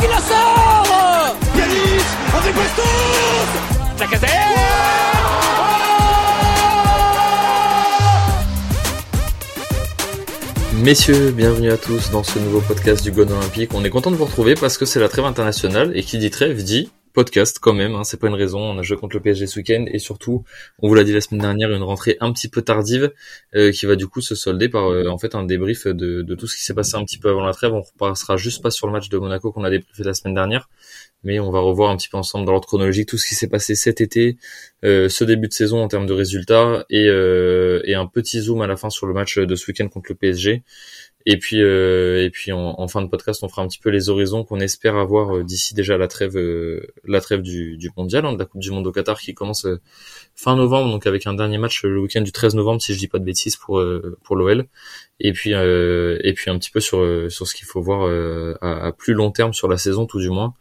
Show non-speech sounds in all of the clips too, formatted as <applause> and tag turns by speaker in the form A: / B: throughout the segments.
A: qui la sort Yanis avec Bastos Lacazette
B: Messieurs, bienvenue à tous dans ce nouveau podcast du Gone Olympique. On est content de vous retrouver parce que c'est la trêve internationale et qui dit trêve dit podcast quand même. Hein, c'est pas une raison. On a joué contre le PSG ce week-end et surtout, on vous l'a dit la semaine dernière, une rentrée un petit peu tardive euh, qui va du coup se solder par euh, en fait un débrief de, tout ce qui s'est passé un petit peu avant la trêve. On repassera juste pas sur le match de Monaco qu'on a débriefé la semaine dernière, mais on va revoir un petit peu ensemble dans l'ordre chronologique tout ce qui s'est passé cet été, euh, ce début de saison en termes de résultats et, et un petit zoom à la fin sur le match de ce week-end contre le PSG. Et puis, euh, et puis en, en, fin de podcast, on fera un petit peu les horizons qu'on espère avoir euh, d'ici déjà la trêve, euh, la trêve du, du mondial, hein, de la Coupe du Monde au Qatar qui commence fin novembre, donc avec un dernier match le week-end du 13 novembre, si je dis pas de bêtises pour pour l'OL. Et puis, et puis un petit peu sur sur ce qu'il faut voir à, à, plus long terme sur la saison, tout du moins.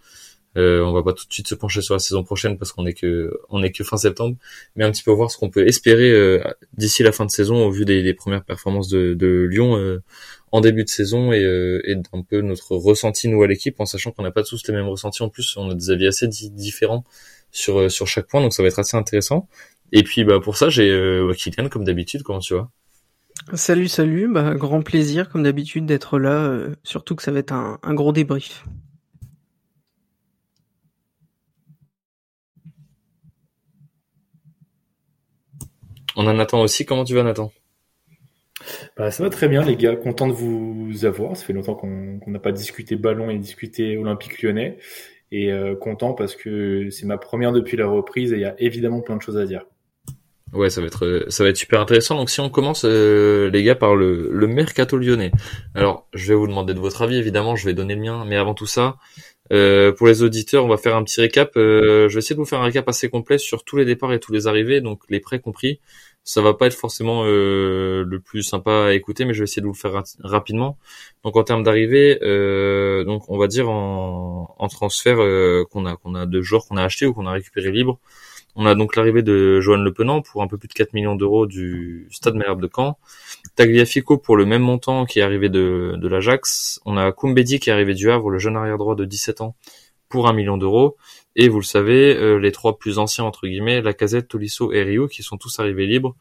B: Euh, on va pas tout de suite se pencher sur la saison prochaine parce qu'on est que on est que fin septembre, mais un petit peu voir ce qu'on peut espérer euh, d'ici la fin de saison au vu des, des premières performances de, de Lyon euh, en début de saison et, euh, et d'un peu notre ressenti nous à l'équipe en sachant qu'on n'a pas tous les mêmes ressentis en plus, on a des avis assez différents sur euh, sur chaque point donc ça va être assez intéressant. Et puis bah pour ça j'ai euh, Kylian comme d'habitude comment tu vas
C: Salut salut, bah grand plaisir comme d'habitude d'être là, surtout que ça va être un, un gros débrief.
B: On en attend aussi. Comment tu vas, Nathan?
D: Bah, ça va très bien, les gars. Content de vous avoir. Ça fait longtemps qu'on n'a pas discuté ballon et discuté Olympique lyonnais. Et euh, content parce que c'est ma première depuis la reprise et il y a évidemment plein de choses à dire.
B: Ouais, ça va être ça va être super intéressant. Donc si on commence euh, les gars par le, le mercato lyonnais. Alors, je vais vous demander de votre avis évidemment, je vais donner le mien, mais avant tout ça, euh, pour les auditeurs, on va faire un petit récap. Euh, je vais essayer de vous faire un récap assez complet sur tous les départs et tous les arrivées, donc les prêts compris. Ça va pas être forcément euh, le plus sympa à écouter, mais je vais essayer de vous le faire rapidement. Donc en termes d'arrivée, euh, donc on va dire en, en transfert euh, qu'on a qu'on a de joueurs qu'on a acheté ou qu'on a récupéré libre. On a donc l'arrivée de Johan Le Penant pour un peu plus de 4 millions d'euros du Stade Malherbe de Caen. Tagliafico pour le même montant qui est arrivé de, l'Ajax. On a Koumbedi qui est arrivé du Havre, le jeune arrière droit de 17 ans, pour un million d'euros. Et vous le savez, euh, les trois plus anciens entre guillemets, Lacazette, Tolisso et Rio, qui sont tous arrivés libres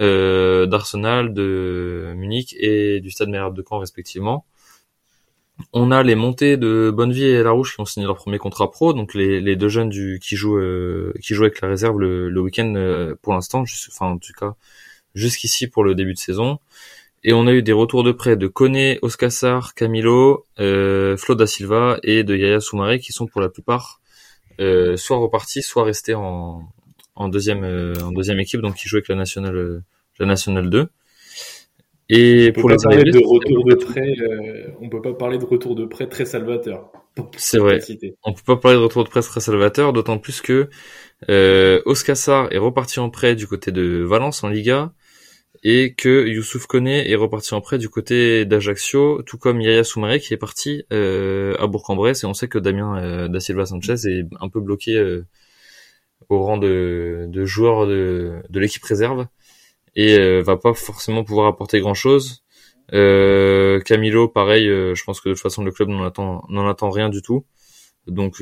B: euh, d'Arsenal, de Munich et du Stade Malherbe de Caen respectivement. On a les montées de Bonnevie et Larouche qui ont signé leur premier contrat pro, donc les, deux jeunes du, qui jouent euh, qui jouent avec la réserve le, week-end euh, pour l'instant, enfin en tout cas jusqu'ici pour le début de saison. Et on a eu des retours de prêt de Koné, Oscassar, Camilo, euh, da Silva et de Yaya Soumaré qui sont pour la plupart euh, soit repartis, soit restés en, deuxième équipe, donc qui jouent avec la nationale la nationale 2.
D: Et on pour les parler de retour de prêt, euh, on peut pas parler de retour de prêt très salvateur.
B: C'est vrai. On peut pas parler de retour de prêt très salvateur, d'autant plus que euh, Oscassar est reparti en prêt du côté de Valence en Liga et que Youssouf Koné est reparti en prêt du côté d'Ajaccio, tout comme Yaya Soumaré qui est parti euh, à Bourg-en-Bresse et on sait que Damien euh, da Silva Sanchez est un peu bloqué euh, au rang de, de joueur de, de l'équipe réserve et euh, va pas forcément pouvoir apporter grand chose. Euh, Camilo, pareil, euh, je pense que de toute façon le club n'en attend n'en attend rien du tout, donc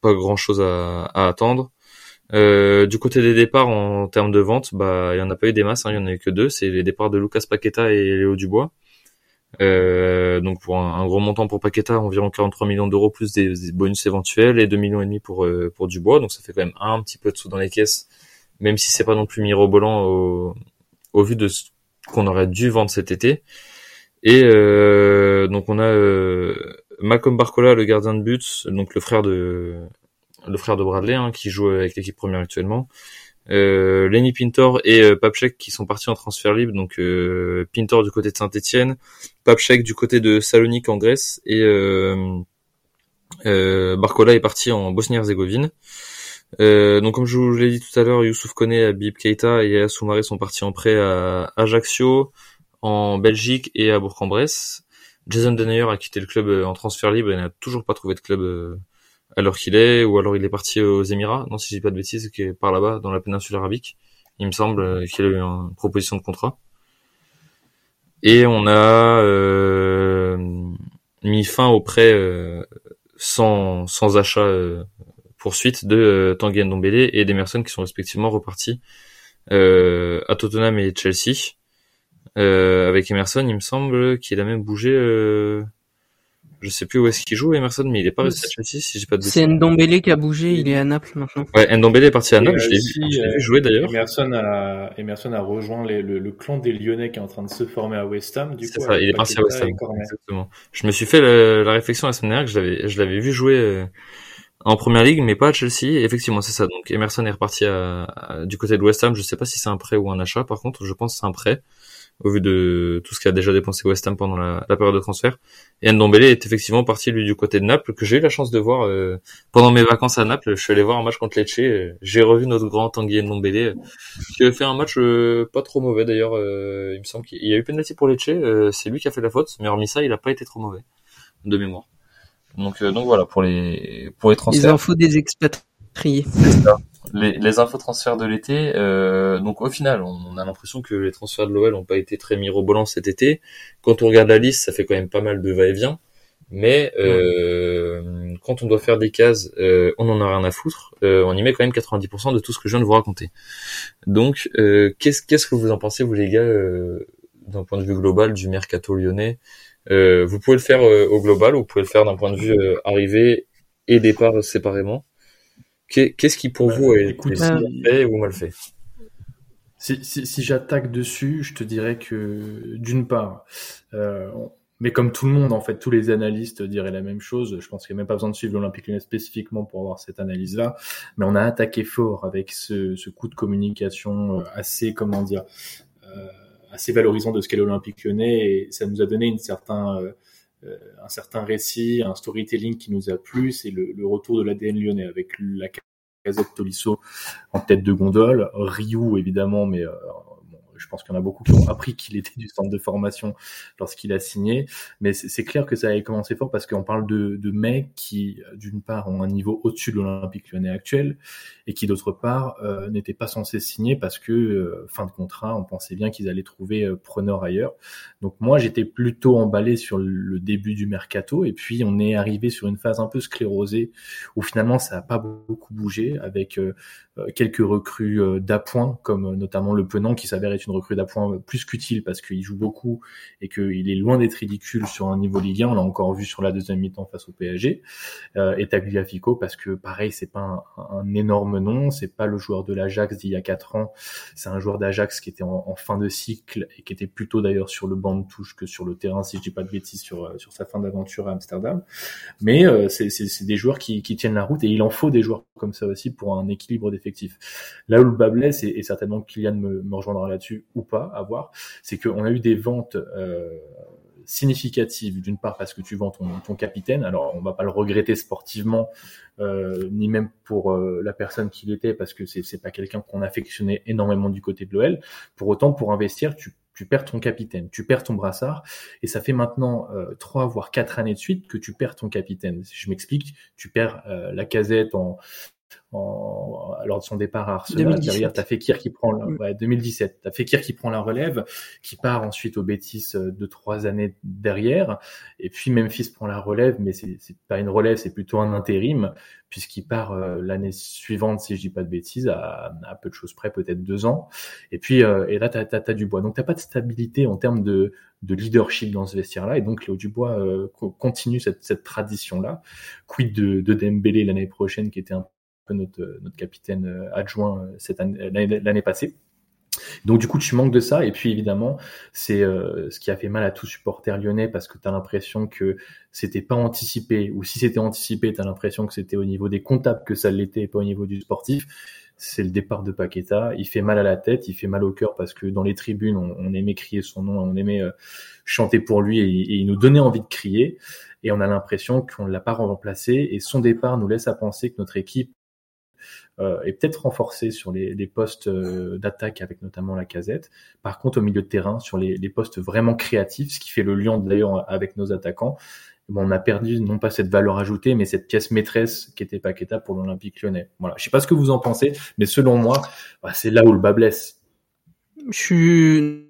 B: pas grand chose à, à attendre. Euh, du côté des départs en termes de vente, bah il y en a pas eu des masses, hein, il y en a eu que deux, c'est les départs de Lucas Paqueta et Léo Dubois. Euh, donc pour un, gros montant pour Paqueta, environ 43 millions d'euros plus des, bonus éventuels et 2 millions et demi pour pour Dubois, donc ça fait quand même un petit peu de sous dans les caisses, même si c'est pas non plus mirobolant au, au vu de ce qu'on aurait dû vendre cet été. Et euh, donc on a euh, Malcolm Barcola, le gardien de but, donc le frère de le frère de Bradley, hein, qui joue avec l'équipe première actuellement. Euh, Lenny Pintor et euh, Papchek qui sont partis en transfert libre, donc euh, Pintor du côté de Saint-Etienne, Papchek du côté de Salonique en Grèce et euh, Barcola est parti en Bosnie-Herzégovine. Euh, donc comme je vous l'ai dit tout à l'heure, Youssouf Koné, Abib Keita et Yaya Soumaré sont partis en prêt à Ajaccio, en Belgique et à Bourg-en-Bresse. Jason Denayer a quitté le club en transfert libre et n'a toujours pas trouvé de club alors qu'il est, ou alors il est parti aux Émirats, non si je dis pas de bêtises, qui est par là-bas, dans la péninsule arabique. Il me semble euh, qu'il a eu une proposition de contrat. Et on a euh, mis fin au prêt, euh, sans, sans achat euh, poursuite de euh, Tanguy Ndombele et d'Emerson qui sont respectivement repartis euh, à Tottenham et Chelsea. Euh, avec Emerson, il me semble qu'il a même bougé. Euh, je sais plus où est-ce qu'il joue Emerson, mais il est pas resté à Chelsea si j'ai pas de
C: C'est Ndombele qui a bougé, il est à Naples maintenant.
B: Ouais, Ndombele est parti à Naples, je l'ai vu, je l'ai
D: euh,
B: vu jouer d'ailleurs.
D: Emerson a, Emerson a rejoint les- le, le clan des Lyonnais qui est en train de se former à West Ham. Du
B: C'est
D: coup,
B: ça, il est parti à West Ham. Exactement. Je me suis fait le- la réflexion la semaine dernière que je l'avais, je l'avais vu jouer euh, en première ligue, mais pas à Chelsea. Effectivement, c'est ça. Donc Emerson est reparti à, du côté de West Ham. Je sais pas si c'est un prêt ou un achat. Par contre, je pense que c'est un prêt au vu de tout ce qu'a déjà dépensé West Ham pendant la, la période de transfert. Et Ndombele est effectivement parti lui du côté de Naples que j'ai eu la chance de voir euh, pendant mes vacances à Naples. Je suis allé voir un match contre Lecce. euh, J'ai revu notre grand Tanguy Ndombele euh, qui a fait un match euh, pas trop mauvais d'ailleurs. il me semble qu'il y a eu penalty pour Lecce. c'est lui qui a fait la faute, mais hormis ça, il a pas été trop mauvais de mémoire. Donc euh, donc voilà pour les pour les
C: Les
B: transferts.
C: infos des expatriés.
B: Les, les infos transferts de l'été, euh, donc au final, on a l'impression que les transferts de l'OL n'ont pas été très mirobolants cet été. Quand on regarde la liste, ça fait quand même pas mal de va-et-vient. Mais euh, quand on doit faire des cases, euh, on en a rien à foutre. Euh, on y met quand même 90% de tout ce que je viens de vous raconter. Donc, euh, qu'est-ce qu'est-ce que vous en pensez, vous les gars, euh, d'un point de vue global du mercato lyonnais? Euh, Vous pouvez le faire euh, au global ou vous pouvez le faire d'un point de vue euh, arrivée et départ séparément. Qu'est- Qu'est-ce qui pour
E: Bah,
B: vous est,
E: écoute,
B: est fait ou mal fait?
E: Si, si, si j'attaque dessus, je te dirais que d'une part, euh, mais comme tout le monde, en fait, tous les analystes diraient la même chose. Je pense qu'il n'y a même pas besoin de suivre l'Olympique Lyonnais spécifiquement pour avoir cette analyse-là. Mais on a attaqué fort avec ce, ce coup de communication assez, comment dire, euh, assez valorisant de ce qu'est l'Olympique Lyonnais et ça nous a donné une certain, euh, euh, un certain récit, un storytelling qui nous a plu. C'est le, retour de l'ADN lyonnais avec la Casette Tolisso en tête de gondole, Ryu évidemment, mais euh, je pense qu'il y en a beaucoup qui ont appris qu'il était du centre de formation lorsqu'il a signé. Mais c'est clair que ça avait commencé fort parce qu'on parle de, de mecs qui, d'une part, ont un niveau au-dessus de l'Olympique lyonnais actuel et qui, d'autre part, euh, n'étaient pas censés signer parce que, euh, fin de contrat, on pensait bien qu'ils allaient trouver euh, preneur ailleurs. Donc moi, j'étais plutôt emballé sur le début du mercato et puis on est arrivé sur une phase un peu sclérosée où finalement ça n'a pas beaucoup bougé avec euh, euh, quelques recrues euh, d'appoint comme notamment le Penant qui s'avère être une recrue d'appoint plus qu'utile parce qu'il joue beaucoup et qu'il est loin d'être ridicule sur un niveau Ligue 1 on l'a encore vu sur la deuxième mi-temps face au PSG euh, et Tagliafico parce que pareil c'est pas un, énorme nom. C'est pas le joueur de l'Ajax d'il y a quatre ans. C'est un joueur d'Ajax qui était en, fin de cycle et qui était plutôt d'ailleurs sur le banc de touche que sur le terrain si je dis pas de bêtises sur, euh, sur sa fin d'aventure à Amsterdam. Mais euh, c'est des joueurs qui, qui tiennent la route et il en faut des joueurs comme ça aussi pour un équilibre d'effectifs. Là où le bas blesse, et, et certainement Kylian me, me rejoindra là-dessus ou pas, à voir, c'est qu'on a eu des ventes euh, significatives, d'une part parce que tu vends ton, ton capitaine, alors on va pas le regretter sportivement, euh, ni même pour euh, la personne qu'il était, parce que c'est c'est pas quelqu'un qu'on affectionnait énormément du côté de l'OL. Pour autant, pour investir, tu perds ton capitaine, tu perds ton brassard, et ça fait maintenant trois voire quatre années de suite que tu perds ton capitaine. Si je m'explique, tu perds la casette en, en lors de son départ à Arsenal.
C: 2017.
E: Derrière, t'as Fekir qui prend la, ouais, 2017. T'as Fekir qui prend la relève, qui part ensuite au Betis euh, deux trois années derrière, et puis Memphis prend la relève, mais c'est pas une relève, c'est plutôt un intérim puisqu'il part euh, l'année suivante, si je dis pas de bêtises, à, à peu de choses près, peut-être deux ans. Et puis euh, et là, t'as as, Dubois. Donc t'as pas de stabilité en termes de, de leadership dans ce vestiaire-là. Et donc Léo Dubois euh, co- continue cette, cette tradition-là. Quid de, de Dembélé l'année prochaine, qui était un peu notre, capitaine euh, adjoint euh, cette année- l'année passée. Donc du coup, tu manques de ça. Et puis évidemment, c'est euh, ce qui a fait mal à tout supporter lyonnais parce que tu as l'impression que c'était pas anticipé, ou si c'était anticipé, tu as l'impression que c'était au niveau des comptables que ça l'était, et pas au niveau du sportif. C'est le départ de Paqueta. Il fait mal à la tête, il fait mal au cœur parce que dans les tribunes, on, aimait crier son nom, on aimait euh, chanter pour lui et il nous donnait envie de crier. Et on a l'impression qu'on ne l'a pas remplacé. Et son départ nous laisse à penser que notre équipe euh, est peut-être renforcée sur les, postes euh, d'attaque avec notamment la casette. Par contre, au milieu de terrain, sur les, postes vraiment créatifs, ce qui fait le lien d'ailleurs avec nos attaquants, on a perdu non pas cette valeur ajoutée, mais cette pièce maîtresse qui était Paqueta pour l'Olympique lyonnais. Voilà. Je sais pas ce que vous en pensez, mais selon moi, bah, c'est là où le bas blesse.
C: Je suis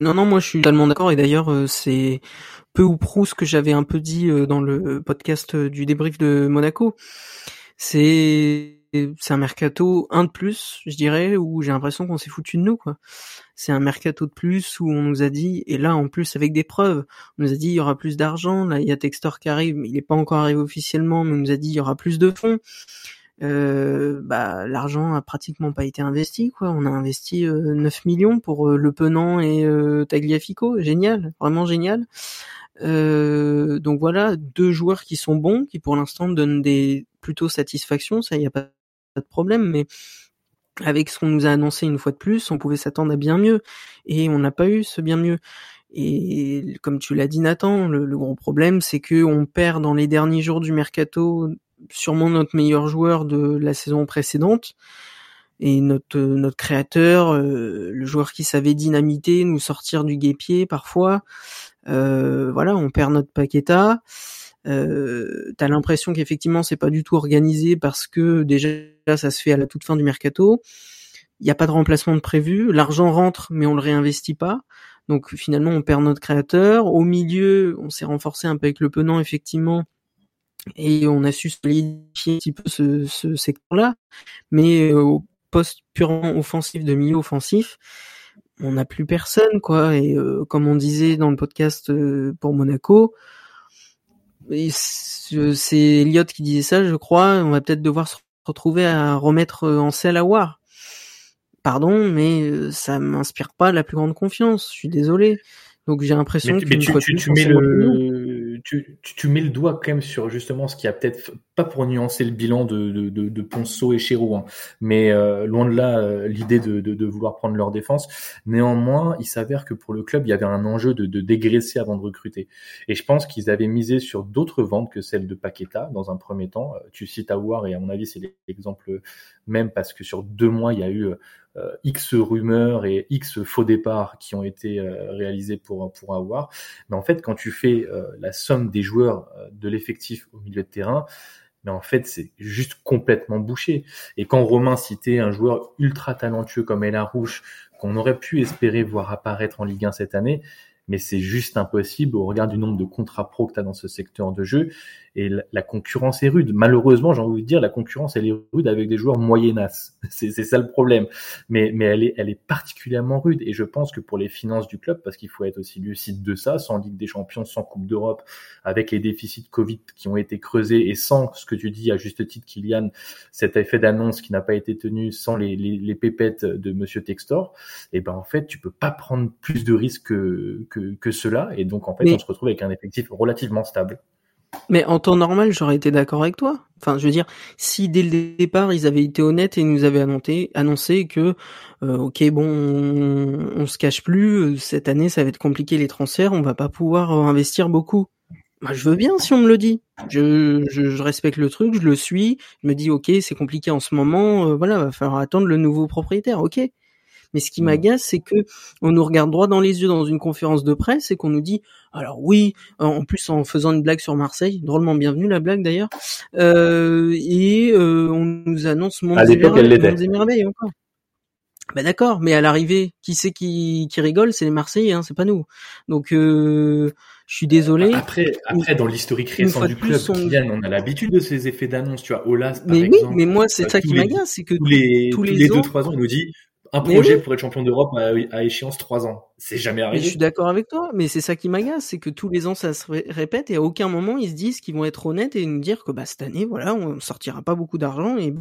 C: Non, non, moi je suis totalement d'accord et d'ailleurs euh, c'est peu ou prou ce que j'avais un peu dit euh, dans le podcast du débrief de Monaco. C'est c'est un mercato un de plus, je dirais, où j'ai l'impression qu'on s'est foutu de nous quoi. C'est un mercato de plus où on nous a dit et là en plus avec des preuves, on nous a dit il y aura plus d'argent. Là il y a Textor qui arrive, mais il est pas encore arrivé officiellement, mais on nous a dit il y aura plus de fonds euh, bah, l'argent a pratiquement pas été investi. Quoi. On a investi 9 euh, millions pour euh, Le Penant et euh, Tagliafico. Génial, vraiment génial. donc voilà, deux joueurs qui sont bons, qui pour l'instant donnent des plutôt satisfactions. Ça, il n'y a pas de problème. Mais avec ce qu'on nous a annoncé une fois de plus, on pouvait s'attendre à bien mieux. Et on n'a pas eu ce bien mieux. Et comme tu l'as dit Nathan, le, le, gros problème c'est que on perd dans les derniers jours du mercato sûrement notre meilleur joueur de la saison précédente et notre notre créateur, euh, le joueur qui savait dynamiter, nous sortir du guépier parfois. Euh, voilà, on perd notre Paqueta. Euh, T'as l'impression qu'effectivement c'est pas du tout organisé parce que déjà ça se fait à la toute fin du mercato. Il n'y a pas de remplacement de prévu. L'argent rentre mais on le réinvestit pas. Donc finalement on perd notre créateur. Au milieu, on s'est renforcé un peu avec le Penant effectivement et on a su solidifier un petit peu ce, secteur-là, mais euh, au poste purement offensif de milieu offensif, on n'a plus personne quoi. Et euh, comme on disait dans le podcast euh, pour Monaco, c'est Elliot qui disait ça, je crois. On va peut-être devoir se retrouver à remettre en selle à War. Pardon, mais ça m'inspire pas la plus grande confiance. Je suis désolé. Donc j'ai l'impression que
E: tu, tu, tu mets le, tu, tu, mets le doigt quand même sur justement ce qui a peut-être pas pour nuancer le bilan de, de, de, de Ponceau et Chéroux, hein, mais euh, loin de là euh, l'idée de, de, de, vouloir prendre leur défense. Néanmoins, il s'avère que pour le club, il y avait un enjeu de, de dégraisser avant de recruter. Et je pense qu'ils avaient misé sur d'autres ventes que celle de Paqueta dans un premier temps. Euh, tu cites Awar et à mon avis c'est l'exemple même parce que sur deux mois il y a eu euh, X rumeurs et X faux départs qui ont été euh, réalisés pour pour avoir. Mais en fait, quand tu fais euh, la somme des joueurs de l'effectif au milieu de terrain, mais en fait, c'est juste complètement bouché. Et quand Romain citait un joueur ultra talentueux comme Ella Rouge, qu'on aurait pu espérer voir apparaître en Ligue 1 cette année, mais c'est juste impossible au regard du nombre de contrats pro que tu as dans ce secteur de jeu et la, concurrence est rude. Malheureusement, j'ai envie de dire, la concurrence, elle est rude avec des joueurs moyennasses. <laughs> C'est, c'est ça le problème. Mais, mais elle est, elle est particulièrement rude. Et je pense que pour les finances du club, parce qu'il faut être aussi lucide de ça, sans Ligue des Champions, sans Coupe d'Europe, avec les déficits Covid qui ont été creusés et sans ce que tu dis à juste titre, Kylian, cet effet d'annonce qui n'a pas été tenu, sans les, les, les pépettes de Monsieur Textor, et eh ben en fait, tu peux pas prendre plus de risques que, que, que cela. Et donc, en fait, on se retrouve avec un effectif relativement stable.
C: Mais en temps normal, j'aurais été d'accord avec toi. Enfin, je veux dire, si dès le départ ils avaient été honnêtes et nous avaient annoncé, annoncé que, euh, ok, bon, on, se cache plus, euh, cette année ça va être compliqué les transferts, on va pas pouvoir investir beaucoup. Bah, je veux bien si on me le dit. Je, je, respecte le truc, je le suis. Je me dis, ok, c'est compliqué en ce moment, euh, voilà, va falloir attendre le nouveau propriétaire, ok. Mais ce qui m'agace, c'est que on nous regarde droit dans les yeux dans une conférence de presse et qu'on nous dit, alors oui, en plus en faisant une blague sur Marseille, drôlement bienvenue la blague d'ailleurs, euh, et euh, on nous annonce mon merveilles encore. Ben d'accord, mais à l'arrivée, qui c'est qui, qui rigole C'est les Marseillais, hein, c'est pas nous. Donc euh, je suis désolé.
E: Après, après dans l'historique récent du club, on... a l'habitude de ces effets d'annonce. Tu vois, Olas par
C: mais
E: exemple.
C: Oui, mais moi c'est ça qui m'agace, c'est que
E: tous les tous les, deux trois ans, il nous dit un projet pour être champion d'Europe à, échéance trois ans. C'est jamais arrivé.
C: je suis d'accord avec toi, mais c'est ça qui m'agace, c'est que tous les ans ça se répète et à aucun moment ils se disent qu'ils vont être honnêtes et nous dire que bah cette année voilà on sortira pas beaucoup d'argent et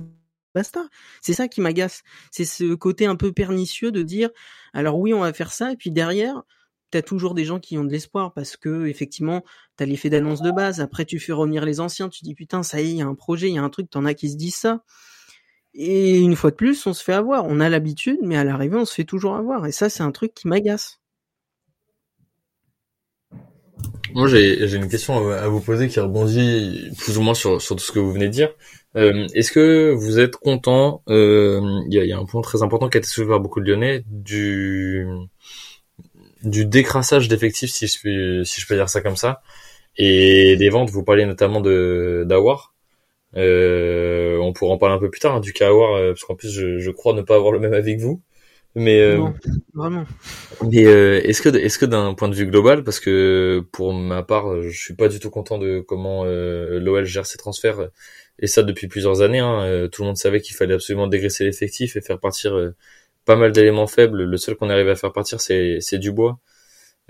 C: basta. C'est ça qui m'agace. C'est ce côté un peu pernicieux de dire alors oui on va faire ça et puis derrière t'as toujours des gens qui ont de l'espoir parce que effectivement t'as l'effet d'annonce de base. Après tu fais revenir les anciens, tu dis putain ça y est il y a un projet, il y a un truc, t'en as qui se disent ça. Et une fois de plus, on se fait avoir. On a l'habitude, mais à l'arrivée, on se fait toujours avoir. Et ça, c'est un truc qui m'agace.
B: Moi, j'ai une question à vous poser qui rebondit plus ou moins sur, tout ce que vous venez de dire. Euh, Est-ce que vous êtes content euh, Il y, a, un point très important qui a été soulevé par beaucoup de Lyonnais du décrassage d'effectifs, si je peux si je peux dire ça comme ça, et des ventes. Vous parlez notamment de d'Awar. Euh, on pourra en parler un peu plus tard hein, du cas euh, parce qu'en plus je, je, crois ne pas avoir le même que vous. Mais euh,
C: Non, vraiment.
B: mais euh, est-ce que est-ce que d'un point de vue global, parce que pour ma part, je suis pas du tout content de comment euh, l'OL gère ses transferts et ça depuis plusieurs années. Hein, euh, tout le monde savait qu'il fallait absolument dégraisser l'effectif et faire partir euh, pas mal d'éléments faibles. Le seul qu'on arrive à faire partir, c'est c'est Dubois.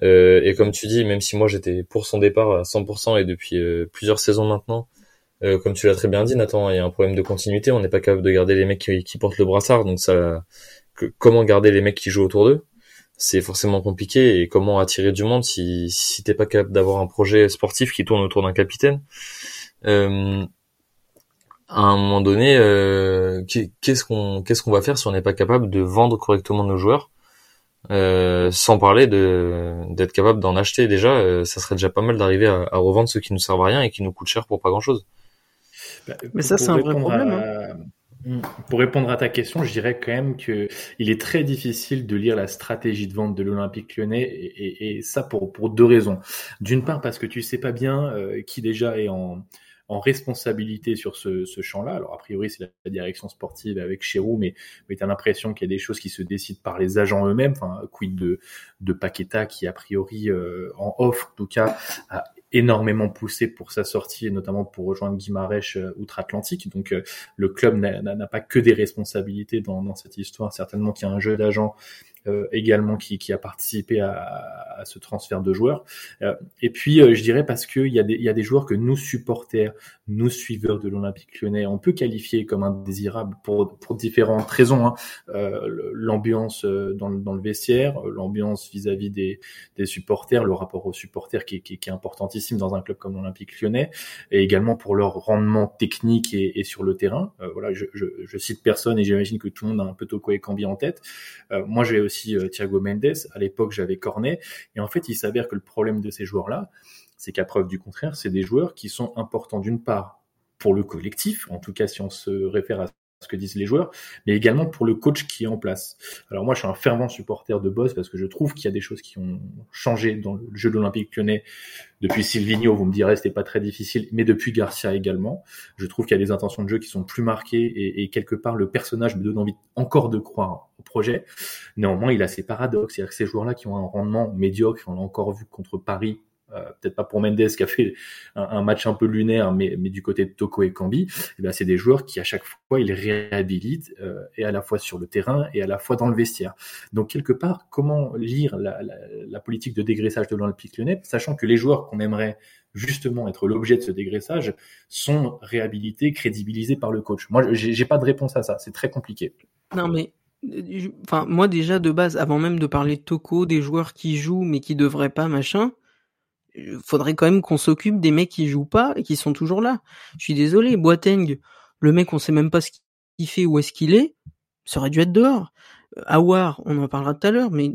B: Euh, et comme tu dis, même si moi j'étais pour son départ à 100% et depuis euh, plusieurs saisons maintenant, euh, comme tu l'as très bien dit, Nathan, il y a un problème de continuité. On n'est pas capable de garder les mecs qui, portent le brassard, donc ça, comment garder les mecs qui jouent autour d'eux? C'est forcément compliqué. Et comment attirer du monde si si t'es pas capable d'avoir un projet sportif qui tourne autour d'un capitaine? Euh, À un moment donné, euh, qu'est- qu'est-ce qu'on va faire si on n'est pas capable de vendre correctement nos joueurs? Sans parler de d'être capable d'en acheter déjà, ça serait déjà pas mal d'arriver à, à revendre ceux qui nous servent à rien et qui nous coûtent cher pour pas grand chose.
E: Bah,
C: Mais
E: pour-
C: ça, c'est un vrai
E: répondre
C: problème,
E: à- Mm. Pour répondre à ta question, je dirais quand même que il est très difficile de lire la stratégie de vente de l'Olympique Lyonnais et, et- et ça pour pour deux raisons. D'une part parce que tu sais pas bien euh, qui déjà est en en responsabilité sur ce, ce champ-là. Alors a priori c'est la, direction sportive avec Chéroux, mais mais t'as l'impression qu'il y a des choses qui se décident par les agents eux-mêmes. Enfin quid de de Paqueta qui a priori euh, en offre en tout cas a énormément poussé pour sa sortie et notamment pour rejoindre Guimarães euh, outre-Atlantique. Donc euh, le club n'a- pas que des responsabilités dans, dans cette histoire. Certainement qu'il y a un jeu d'agents également qui, qui a participé à, à ce transfert de joueurs. Euh, et puis euh, je dirais parce qu'il y, a des- y a des joueurs que nous supporters, nous suiveurs de l'Olympique Lyonnais, on peut qualifier comme indésirables pour, pour différentes raisons. Hein. Euh, l'ambiance euh, dans, le- dans le vestiaire, euh, l'ambiance vis-à-vis des, des supporters, le rapport aux supporters qui, qui, qui est importantissime dans un club comme l'Olympique Lyonnais, et également pour leur rendement technique et, et sur le terrain. Euh, voilà, je, je, je cite personne et j'imagine que tout le monde a un peu Toko et Cambi en tête. Euh, moi, j'ai aussi euh, Thiago Mendes. À l'époque, j'avais Cornet. Et en fait, il s'avère que le problème de ces joueurs-là, c'est qu'à preuve du contraire, c'est des joueurs qui sont importants d'une part pour le collectif, en tout cas si on se réfère à ce que disent les joueurs, mais également pour le coach qui est en place. Alors moi, je suis un fervent supporter de Boss parce que je trouve qu'il y a des choses qui ont changé dans le jeu de l'Olympique lyonnais depuis Silvino, vous me direz, c'était pas très difficile, mais depuis Garcia également. Je trouve qu'il y a des intentions de jeu qui sont plus marquées et, et quelque part, le personnage me donne envie encore de croire projet. Néanmoins, il a ses paradoxes. C'est-à-dire que ces joueurs-là qui ont un rendement médiocre, on l'a encore vu contre Paris, euh, peut-être pas pour Mendes qui a fait un, match un peu lunaire, mais, du côté de Toko et Cambi, eh c'est des joueurs qui à chaque fois ils réhabilitent euh, et à la fois sur le terrain et à la fois dans le vestiaire. Donc quelque part, comment lire la, la, la politique de dégraissage de l'Olympique Lyonnais, sachant que les joueurs qu'on aimerait justement être l'objet de ce dégraissage sont réhabilités, crédibilisés par le coach? Moi, j'ai pas de réponse à ça. C'est très compliqué.
C: Non mais enfin moi déjà de base avant même de parler de Toko des joueurs qui jouent mais qui devraient pas machin faudrait quand même qu'on s'occupe des mecs qui jouent pas et qui sont toujours là. Je suis désolé Boateng le mec on sait même pas ce qu'il fait où est-ce qu'il est ça aurait dû être dehors. Awar on en parlera tout à l'heure mais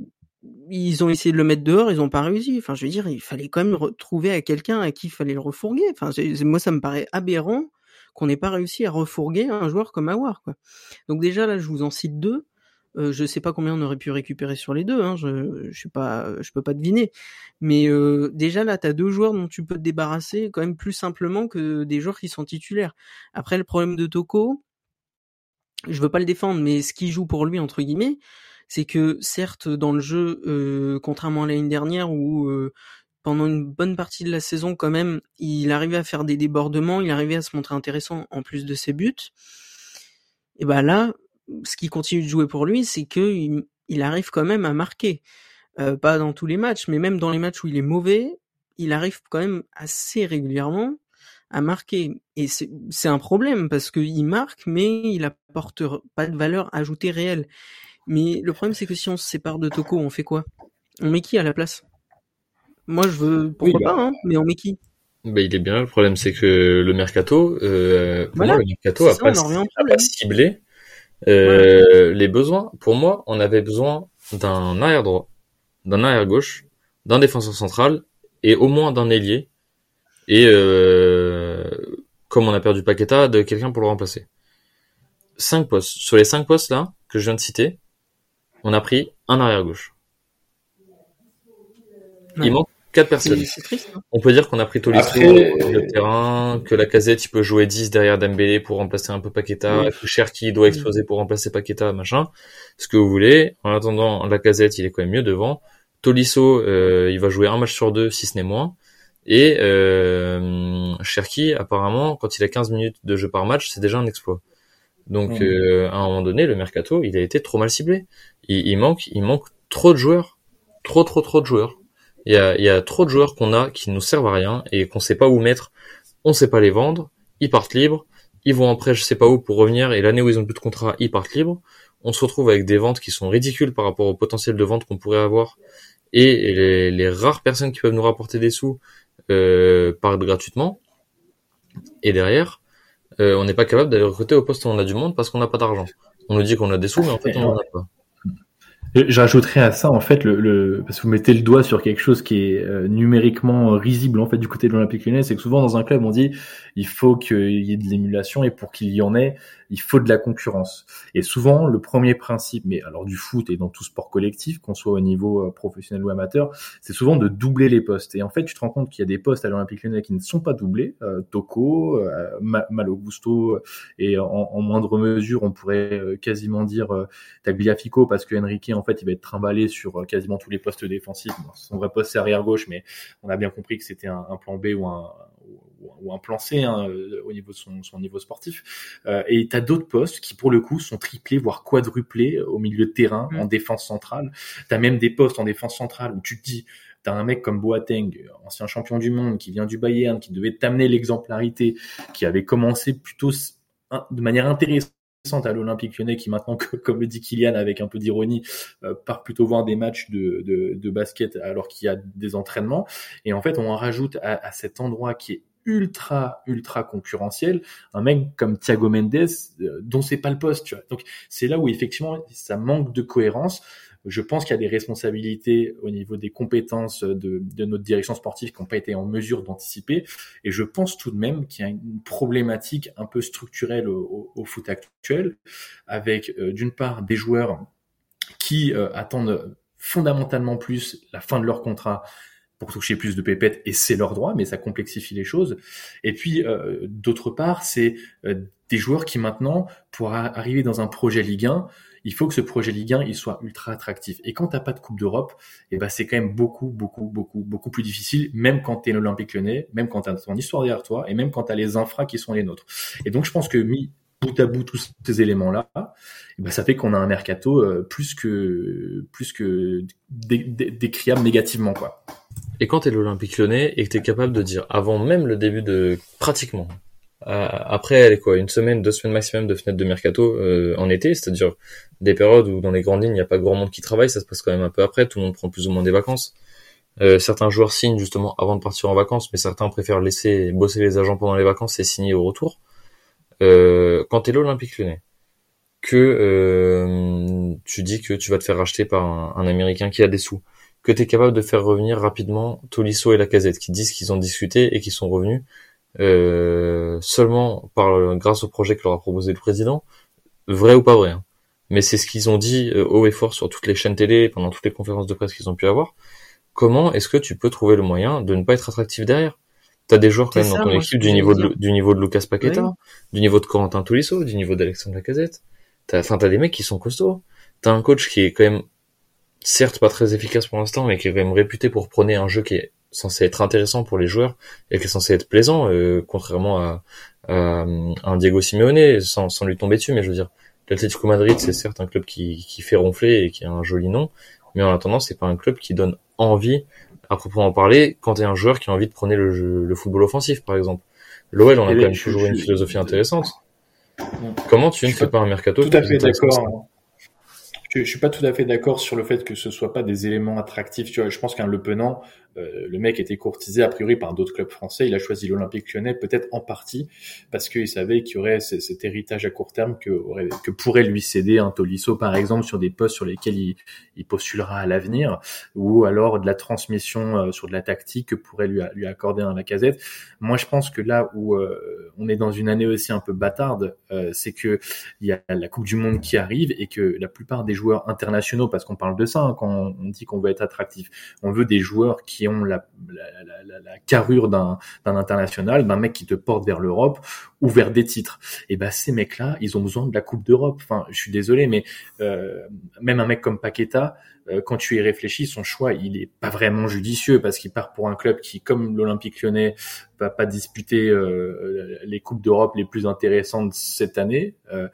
C: ils ont essayé de le mettre dehors ils ont pas réussi. Enfin je veux dire il fallait quand même retrouver à quelqu'un à qui il fallait le refourguer. Enfin moi ça me paraît aberrant qu'on n'ait pas réussi à refourguer un joueur comme Awar quoi. Donc déjà là je vous en cite deux euh, je sais pas combien on aurait pu récupérer sur les deux, hein, je, je suis pas, je peux pas deviner. Mais euh, déjà là, t'as deux joueurs dont tu peux te débarrasser quand même plus simplement que des joueurs qui sont titulaires. Après, le problème de Toko, je veux pas le défendre, mais ce qui joue pour lui entre guillemets, c'est que certes dans le jeu, euh, contrairement à l'année dernière où euh, pendant une bonne partie de la saison quand même, il arrivait à faire des débordements, il arrivait à se montrer intéressant en plus de ses buts. Et ben là, ce qui continue de jouer pour lui, c'est que il, il, arrive quand même à marquer. Euh, pas dans tous les matchs, mais même dans les matchs où il est mauvais, il arrive quand même assez régulièrement à marquer. Et c'est un problème parce qu'il marque, mais il apporte pas de valeur ajoutée réelle. Mais le problème, c'est que si on se sépare de Toko, on fait quoi? On met qui à la place? Moi, je veux, pourquoi oui, bah... pas, hein, mais on met qui?
B: Bah, il est bien. Le problème, c'est que le mercato, euh, pour voilà. moi, le mercato pas ciblé euh, ouais. les besoins. Pour moi, on avait besoin d'un arrière droit, d'un arrière gauche, d'un défenseur central et au moins d'un ailier. Et euh, comme on a perdu Paqueta, de quelqu'un pour le remplacer. Cinq postes. Sur les cinq postes là que je viens de citer, on a pris un arrière gauche. Ouais. Il manque Quatre personnes.
C: C'est triste. Hein.
B: On peut dire qu'on a pris Tolisso
D: Après-
B: le terrain, que la casette il peut jouer 10 derrière Dembélé pour remplacer un peu Paqueta,
D: Oui.
B: que Cherki doit exploser pour remplacer Paqueta, machin. Ce que vous voulez. En attendant, la casette il est quand même mieux devant. Tolisso, euh, il va jouer un match sur deux, si ce n'est moins. Et euh, Cherki, apparemment, quand il a 15 minutes de jeu par match, c'est déjà un exploit. Donc, euh, à un moment donné, le mercato, il a été trop mal ciblé. Il, il manque, il manque trop de joueurs, trop, trop, trop de joueurs. Il y a, trop de joueurs qu'on a qui nous servent à rien et qu'on sait pas où mettre. On sait pas les vendre. Ils partent libres. Ils vont en prêt, je sais pas où, pour revenir. Et l'année où ils ont plus de contrat, ils partent libres. On se retrouve avec des ventes qui sont ridicules par rapport au potentiel de vente qu'on pourrait avoir. Et les, les rares personnes qui peuvent nous rapporter des sous euh, partent gratuitement. Et derrière, euh, on n'est pas capable d'aller recruter au poste où on a du monde parce qu'on n'a pas d'argent. On nous dit qu'on a des sous, mais en fait, on n'en a pas.
E: J'ajouterais à ça en fait le, le parce que vous mettez le doigt sur quelque chose qui est euh, numériquement risible en fait du côté de l'Olympique Lyonnais, c'est que souvent dans un club on dit il faut qu'il y ait de l'émulation et pour qu'il y en ait, il faut de la concurrence. Et souvent le premier principe, mais alors du foot et dans tout sport collectif, qu'on soit au niveau euh, professionnel ou amateur, c'est souvent de doubler les postes. Et en fait tu te rends compte qu'il y a des postes à l'Olympique Lyonnais qui ne sont pas doublés, euh, Toko, euh, Ma- Malo Gusto euh, et en, en moindre mesure on pourrait euh, quasiment dire euh, Tagliafico parce que Enrique en fait il va être trimballé sur quasiment tous les postes défensifs. Son vrai poste c'est arrière gauche, mais on a bien compris que c'était un, un plan B ou un ou- un plan C hein, euh, au niveau de son, son niveau sportif. Euh, et tu as d'autres postes qui pour le coup sont triplés voire quadruplés au milieu de terrain
C: Mm.
E: en défense centrale. Tu as même des postes en défense centrale où tu te dis T'as un mec comme Boateng, ancien champion du monde, qui vient du Bayern, qui devait t'amener l'exemplarité, qui avait commencé plutôt de manière intéressante à l'Olympique lyonnais qui maintenant, <laughs> comme le dit Kylian avec un peu d'ironie, euh, part plutôt voir des matchs de, de, de basket alors qu'il y a des entraînements. Et en fait, on en rajoute à, à cet endroit qui est ultra ultra concurrentiel un mec comme Thiago Mendes euh, dont c'est pas le poste tu vois donc c'est là où effectivement ça manque de cohérence je pense qu'il y a des responsabilités au niveau des compétences de, de notre direction sportive qui n'ont pas été en mesure d'anticiper. Et je pense tout de même qu'il y a une problématique un peu structurelle au, foot actuel, avec euh, d'une part des joueurs qui euh, attendent fondamentalement plus la fin de leur contrat pour toucher plus de pépettes, et c'est leur droit, mais ça complexifie les choses. Et puis, euh, d'autre part, c'est euh, des joueurs qui maintenant, pour arriver dans un projet Ligue 1, il faut que ce projet Ligue 1 il soit ultra attractif. Et quand t'as pas de Coupe d'Europe, et ben c'est quand même beaucoup, beaucoup, beaucoup, beaucoup plus difficile, même quand t'es l'Olympique Lyonnais, même quand t'as ton histoire derrière toi, et même quand t'as les infras qui sont les nôtres. Et donc je pense que mis bout à bout tous ces éléments-là, eh ben, ça fait qu'on a un mercato euh, plus que plus que dé- dé- décriable négativement quoi.
B: Et quand t'es l'Olympique Lyonnais et que t'es capable de dire avant même le début de pratiquement après elle est quoi une semaine deux semaines maximum de fenêtre de mercato euh, en été c'est-à-dire des périodes où dans les grandes lignes il n'y a pas grand monde qui travaille ça se passe quand même un peu après tout le monde prend plus ou moins des vacances. Euh, certains joueurs signent justement avant de partir en vacances mais certains préfèrent laisser bosser les agents pendant les vacances et signer au retour. Euh, quand t'es l'Olympique Lyonnais que tu dis que tu vas te faire racheter par un américain qui a des sous que tu es capable de faire revenir rapidement Tolisso et Lacazette, qui disent qu'ils ont discuté et qui sont revenus euh, seulement par grâce au projet que leur a proposé le président, vrai ou pas vrai. hein. Mais c'est ce qu'ils ont dit euh, haut et fort sur toutes les chaînes télé, pendant toutes les conférences de presse qu'ils ont pu avoir. Comment est-ce que tu peux trouver le moyen de ne pas être attractif derrière? T'as des joueurs quand même dans ton équipe du niveau de,
C: dire.
B: du niveau de Lucas Paqueta,
C: Oui.
B: du niveau de Corentin Tolisso, du niveau d'Alexandre Lacazette. T'as, enfin, t'as des mecs qui sont costauds. T'as un coach qui est quand même certes pas très efficace pour l'instant, mais qui est quand même réputé pour prôner un jeu qui est censé être intéressant pour les joueurs et qui est censé être plaisant, euh, contrairement à, à, un Diego Simeone, sans, sans lui tomber dessus, mais je veux dire, l'Atlético Madrid, c'est certes un club qui, qui fait ronfler et qui a un joli nom, mais en attendant, c'est pas un club qui donne envie, à proprement parler, quand t'es un joueur qui a envie de prôner le, jeu, le football offensif, par exemple. L'OL, on a
E: Et
B: quand même toujours une philosophie intéressante.
E: Mm.
B: Comment tu ne fais pas un mercato
D: Tout à fait d'accord. Je, suis pas tout à fait d'accord sur le fait que ce soit pas des éléments attractifs. Tu vois, je pense qu'un Le Penant, euh, le mec était courtisé a priori par d'autres clubs français. Il a choisi l'Olympique Lyonnais peut-être en partie parce qu'il savait qu'il y aurait cet héritage à court terme que, pourrait lui céder un Tolisso par exemple sur des postes sur lesquels il, il postulera à l'avenir ou alors de la transmission euh, sur de la tactique que pourrait lui, lui accorder un Lacazette. Moi, je pense que là où euh, on est dans une année aussi un peu bâtarde, c'est que il y a la Coupe du Monde qui arrive et que la plupart des joueurs internationaux, parce qu'on parle de ça hein, quand on dit qu'on veut être attractif, on veut des joueurs qui
E: qui ont la, la, carrure d'un international, d'un mec qui te porte vers l'Europe ou vers des titres. Et ben ces mecs-là, ils ont besoin de la Coupe d'Europe. Enfin, je suis désolé, mais euh, même un mec comme Paqueta, euh, quand tu y réfléchis, son choix, il est pas vraiment judicieux parce qu'il part pour un club qui, comme l'Olympique Lyonnais, va pas disputer euh, les coupes d'Europe les plus intéressantes cette année. Euh,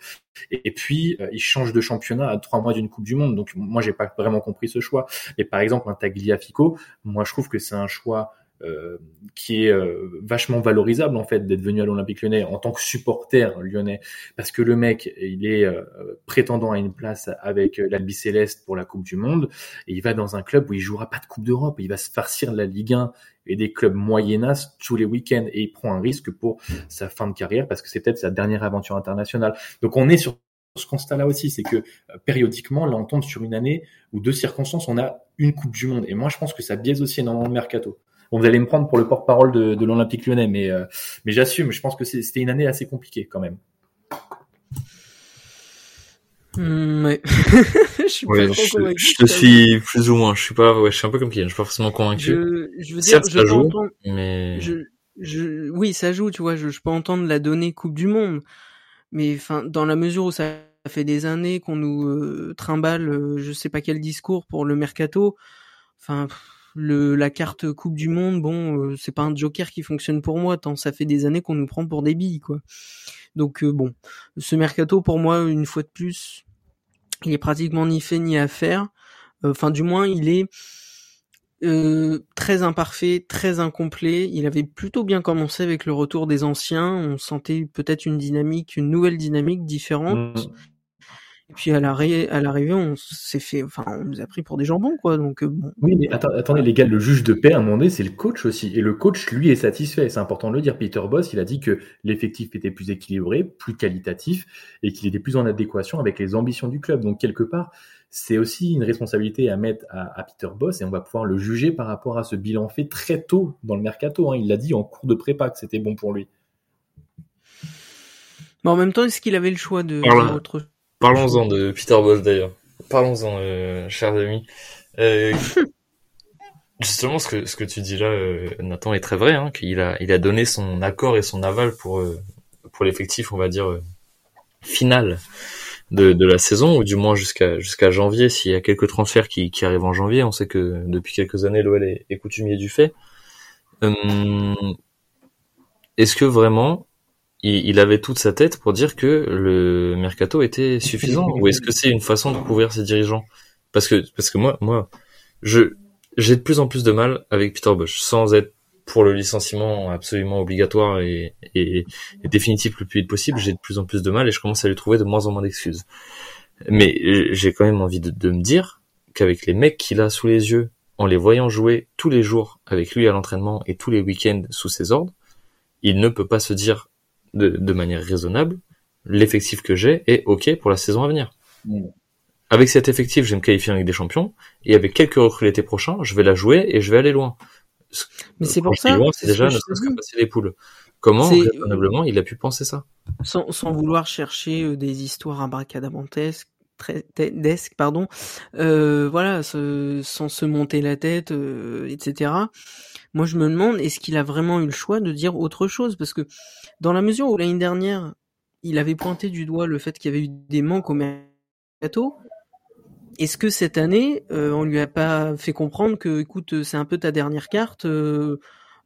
E: et, puis, il change de championnat à trois mois d'une Coupe du Monde. Donc, moi, j'ai pas vraiment compris ce choix. Mais par exemple, un Tagliafico, moi, je trouve que c'est un choix euh, qui est euh, vachement valorisable en fait d'être venu à l'Olympique Lyonnais en tant que supporter lyonnais parce que le mec il est euh, prétendant à une place avec l'Albi Céleste pour la Coupe du Monde et il va dans un club où il jouera pas de Coupe d'Europe il va se farcir la Ligue 1 et des clubs moyennas tous les week-ends et il prend un risque pour sa fin de carrière parce que c'est peut-être sa dernière aventure internationale donc on est sur ce constat-là aussi, c'est que périodiquement, là, on tombe sur une année où deux circonstances, on a une Coupe du Monde. Et moi, je pense que ça biaise aussi énormément le mercato. Bon, vous allez me prendre pour le porte-parole de, de l'Olympique lyonnais, mais, euh, mais j'assume. Je pense que c'était une année assez compliquée quand même.
C: Mmh, ouais. <laughs> je suis
B: ouais,
C: pas trop
B: je,
C: convaincu.
B: je te suis plus ou moins. Je suis pas, ouais, je suis un peu comme Kylian. Je suis pas forcément convaincu.
C: Je, je veux dire,
B: Certes,
C: je
B: ça joue,
C: entendre-
B: mais
C: je, je, oui, ça joue, tu vois. Je, je peux entendre la donnée Coupe du Monde, mais enfin, dans la mesure où ça fait des années qu'on nous euh, trimballe, euh, je sais pas quel discours pour le mercato. Enfin, pff, le la carte Coupe du Monde, bon, euh, c'est pas un joker qui fonctionne pour moi. Tant ça fait des années qu'on nous prend pour des billes, quoi. Donc euh, bon, ce mercato pour moi, une fois de plus, il est pratiquement ni fait ni à faire. Euh, Enfin, du moins, il est euh, très imparfait, très incomplet. Il avait plutôt bien commencé avec le retour des anciens. On sentait peut-être une dynamique, une nouvelle dynamique différente.
E: Mm.
C: Et puis à l'arrivée, à l'arrivée, on s'est fait, enfin, on nous a pris pour des jambons, quoi. Donc euh, bon.
E: Oui, mais attendez, les gars, le juge de paix, à un moment donné, c'est le coach aussi. Et le coach, lui, est satisfait. C'est important de le dire. Peter Boss, il a dit que l'effectif était plus équilibré, plus qualitatif, et qu'il était plus en adéquation avec les ambitions du club. Donc, quelque part, c'est aussi une responsabilité à mettre à, à Peter Boss, et on va pouvoir le juger par rapport à ce bilan fait très tôt dans le mercato. hein. Il l'a dit en cours de prépa que c'était bon pour lui.
C: Mais en même temps, est-ce qu'il avait le choix de
B: Voilà.
C: faire autre
B: Parlons-en de Peter Boss d'ailleurs. Parlons-en, euh, chers amis. Euh, justement, ce que ce que tu dis là, euh, Nathan, est très vrai. Hein, qu'il a il a donné son accord et son aval pour euh, pour l'effectif, on va dire euh, final de de la saison, ou du moins jusqu'à janvier. S'il y a quelques transferts qui qui arrivent en janvier, on sait que depuis quelques années, l'OL est, est coutumier du fait. Est-ce que vraiment il, avait toute sa tête pour dire que le mercato était suffisant. Ou est-ce que c'est une façon de couvrir ses dirigeants? Parce que parce que moi moi je j'ai de plus en plus de mal avec Peter Bosch. Sans être pour le licenciement absolument obligatoire et, définitif le plus vite possible, j'ai de plus en plus de mal et je commence à lui trouver de moins en moins d'excuses. Mais j'ai quand même envie de, de me dire qu'avec les mecs qu'il a sous les yeux, en les voyant jouer tous les jours avec lui à l'entraînement et tous les week-ends sous ses ordres, il ne peut pas se dire de, de manière raisonnable, l'effectif que j'ai est OK pour la saison à venir.
E: Mm.
B: Avec cet effectif, je vais me qualifier en Ligue des Champions, et avec quelques recrues l'été prochain, je vais la jouer et je vais aller loin.
C: Mais c'est pour ça.
B: loin,
C: c'est
B: c'est
C: ce
B: déjà
C: que
B: ne passer les poules. Comment, raisonnablement, il a pu penser ça?
C: Sans, sans vouloir chercher euh, des histoires abracadabantesques, desques, pardon, euh, voilà, sans se monter la tête, euh, etc. Moi, je me demande, est-ce qu'il a vraiment eu le choix de dire autre chose? Parce que dans la mesure où l'année dernière, il avait pointé du doigt le fait qu'il y avait eu des manques au mercato, est-ce que cette année, euh, on lui a pas fait comprendre que, écoute, c'est un peu ta dernière carte, euh,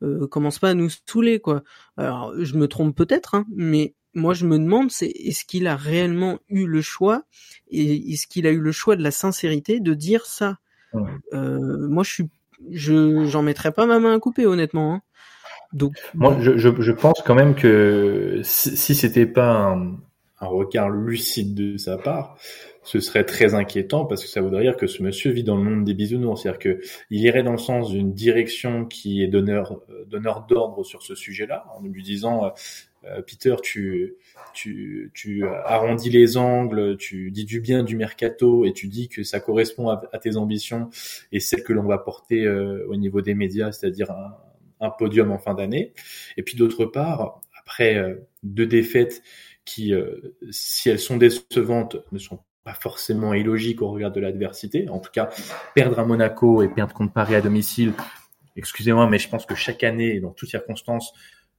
C: euh, commence pas à nous saouler, quoi. Alors, je me trompe peut-être, hein, mais moi je me demande, c'est est-ce qu'il a réellement eu le choix et est-ce qu'il a eu le choix de la sincérité de dire ça?
E: Ouais.
C: euh, Moi, je suis, je j'en mettrais pas ma main à couper, honnêtement. Hein. Donc,
E: Moi, je, je, je pense quand même que si, si c'était pas un,
D: un regard lucide de sa part, ce serait très inquiétant parce que ça voudrait dire que ce monsieur vit dans le monde des bisounours. C'est-à-dire que il irait dans le sens d'une direction qui est donneur, euh, donneur d'ordre sur ce sujet-là, en lui disant, euh, euh, Peter, tu, tu, tu arrondis les angles, tu dis du bien du mercato et tu dis que ça correspond à, à tes ambitions et celles que l'on va porter euh, au niveau des médias, c'est-à-dire un, un podium en fin d'année. Et puis d'autre part, après euh, deux défaites qui, euh, si elles sont décevantes, ne sont pas forcément illogiques au regard de l'adversité. En tout cas,
E: perdre à Monaco et perdre contre Paris à domicile, excusez-moi, mais je pense que chaque année, dans toutes circonstances,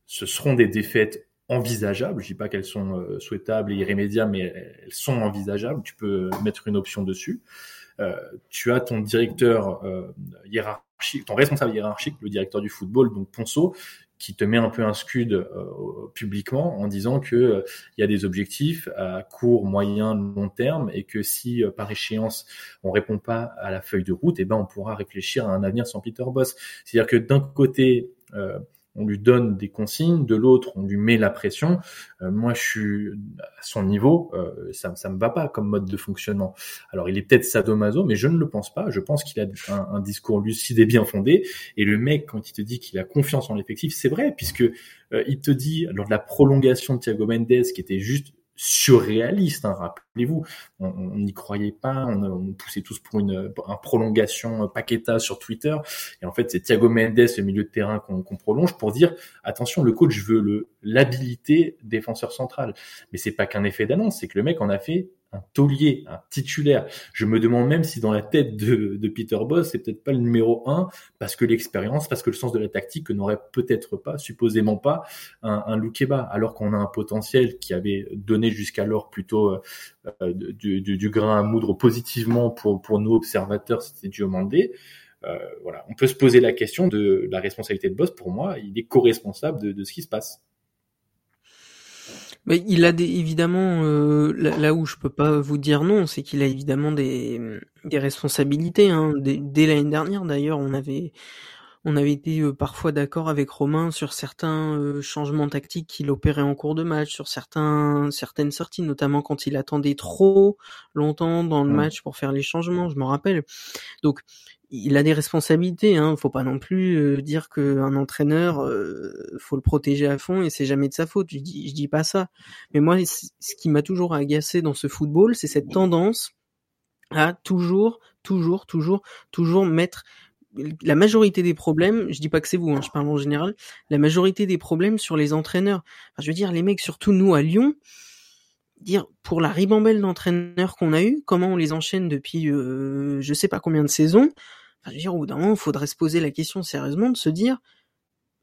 E: ce seront des défaites envisageables. Je dis pas qu'elles sont euh, souhaitables et irrémédiables, mais elles sont envisageables. Tu peux mettre une option dessus. Euh, tu as ton directeur euh, hiérarchique, ton responsable hiérarchique, le directeur du football, donc Ponceau, qui te met un peu un scud euh, publiquement en disant que euh, il y a des objectifs à court, moyen, long terme et que si euh, par échéance on répond pas à la feuille de route, et eh ben on pourra réfléchir à un avenir sans Peter Boss. C'est-à-dire que d'un côté on lui donne des consignes, de l'autre on lui met la pression. Euh, moi, je suis à son niveau, euh, ça, ça me va pas comme mode de fonctionnement. Alors, il est peut-être sadomaso, mais je ne le pense pas. Je pense qu'il a un, discours lucide et bien fondé. Et le mec, quand il te dit qu'il a confiance en l'effectif, c'est vrai, puisque euh, il te dit lors de la prolongation de Thiago Mendes, qui était juste surréaliste. Hein, Rappelez-vous, on n'y croyait pas, on, on, poussait tous pour une, prolongation Paqueta sur Twitter. Et en fait, c'est Thiago Mendes, le milieu de terrain, qu'on prolonge pour dire attention, le coach veut le l'habilité défenseur central. Mais c'est pas qu'un effet d'annonce, c'est que le mec en a fait un taulier, un titulaire. Je me demande même si dans la tête de, Peter Boss, c'est peut-être pas le numéro un, parce que l'expérience, parce que le sens de la tactique n'aurait peut-être pas, supposément pas, un, un alors qu'on a un potentiel qui avait donné jusqu'alors plutôt euh, du, du, grain à moudre positivement pour, pour nous observateurs, c'était Diomandé. Euh, voilà, on peut se poser la question de la responsabilité de Boss. Pour moi, il est co-responsable de, de ce qui se passe.
C: Mais il a des, évidemment euh, là, où je peux pas vous dire non, c'est qu'il a évidemment des, des responsabilités. Hein. Dès, dès l'année dernière, d'ailleurs, on avait on avait été euh, parfois d'accord avec Romain sur certains euh, changements tactiques qu'il opérait en cours de match, sur certains certaines sorties, notamment quand il attendait trop longtemps dans le match pour faire les changements. Je me rappelle. Donc il a des responsabilités. Hein. Faut pas non plus euh, dire qu'un entraîneur, euh, faut le protéger à fond et c'est jamais de sa faute. Je dis, dis pas ça. Mais moi, ce qui m'a toujours agacé dans ce football, c'est cette tendance à toujours, toujours, toujours, toujours mettre la majorité des problèmes, je dis pas que c'est vous, hein, je parle en général, la majorité des problèmes sur les entraîneurs. Je veux dire, les mecs, surtout nous à Lyon, dire pour la ribambelle d'entraîneurs qu'on a eu, comment on les enchaîne depuis euh, je sais pas combien de saisons, Enfin, je veux dire, au bout d'un moment, il faudrait se poser la question sérieusement de se dire,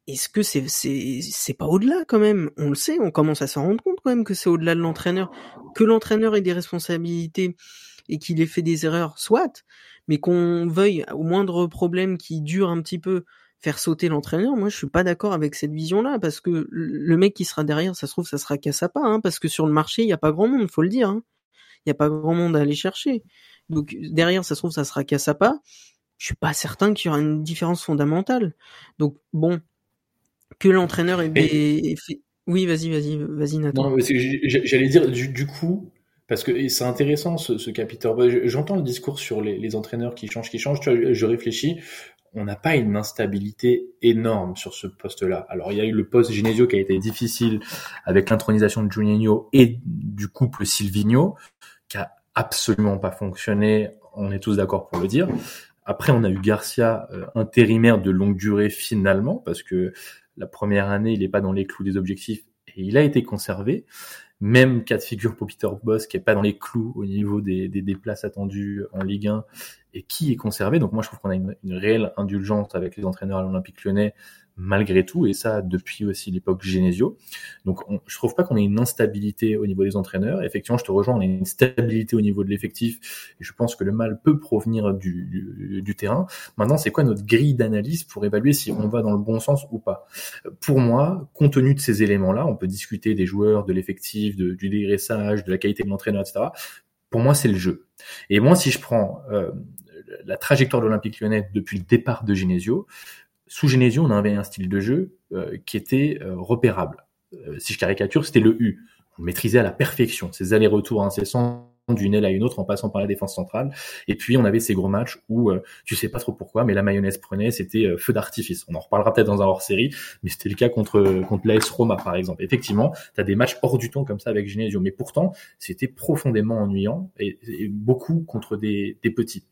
C: est-ce que c'est c'est c'est pas au-delà quand même? On le sait, on commence à s'en rendre compte quand même que c'est au-delà de l'entraîneur, que l'entraîneur ait des responsabilités et qu'il ait fait des erreurs, soit, mais qu'on veuille au moindre problème qui dure un petit peu faire sauter l'entraîneur, moi je suis pas d'accord avec cette vision-là parce que le mec qui sera derrière, ça se trouve, ça sera pas, hein, parce que sur le marché il y a pas grand monde, faut le dire, hein. il y a pas grand monde à aller chercher. Donc derrière, ça se trouve, ça sera pas je suis pas certain qu'il y aura une différence fondamentale. Donc bon, que l'entraîneur ait Et... fait... Oui, vas-y, vas-y, vas-y, Nathan.
D: J'allais dire du, coup, parce que c'est intéressant ce, ce J'entends le discours sur les, les, entraîneurs qui changent, qui changent. Tu vois, je réfléchis. On n'a pas une instabilité énorme sur ce poste-là. Alors, il y a eu le poste Genesio qui a été difficile avec l'intronisation de Juninho et du couple Silvino, qui a absolument pas fonctionné. On est tous d'accord pour le dire. Après, on a eu Garcia euh, intérimaire de longue durée finalement, parce que la première année, il n'est pas dans les clous des objectifs et il a été conservé. Même cas de figure pour Peter Boss qui est pas dans les clous au niveau des, des, places attendues en Ligue 1 et qui est conservé. Donc moi, je trouve qu'on a une, une, réelle indulgence avec les entraîneurs à l'Olympique lyonnais malgré tout, et ça depuis aussi l'époque Genesio. Donc on, je trouve pas qu'on ait une instabilité au niveau des entraîneurs. Effectivement, je te rejoins, on a une stabilité au niveau de l'effectif, et je pense que le mal peut provenir du, du, du terrain. Maintenant, c'est quoi notre grille d'analyse pour évaluer si on va dans le bon sens ou pas? Pour moi, compte tenu de ces éléments-là, on peut discuter des joueurs, de l'effectif, du dégraissage, de la qualité de l'entraîneur, etc. Pour moi, c'est le jeu. Et moi, si je prends euh, la trajectoire de l'Olympique lyonnais depuis le départ de Genesio, sous Genesio, on avait un style de jeu euh, qui était euh, repérable. Euh, si je caricature, c'était le U. On maîtrisait à la perfection ces allers-retours incessants d'une aile à une autre en passant par la défense centrale. Et puis on avait ces gros matchs où tu sais pas trop pourquoi, mais la mayonnaise prenait, c'était feu d'artifice. On en reparlera peut-être dans un hors-série, mais c'était le cas contre contre l'AS Roma par exemple. Effectivement, tu as des matchs hors du temps comme ça avec Genesio, mais pourtant c'était profondément ennuyant et, et, beaucoup contre des, des petits.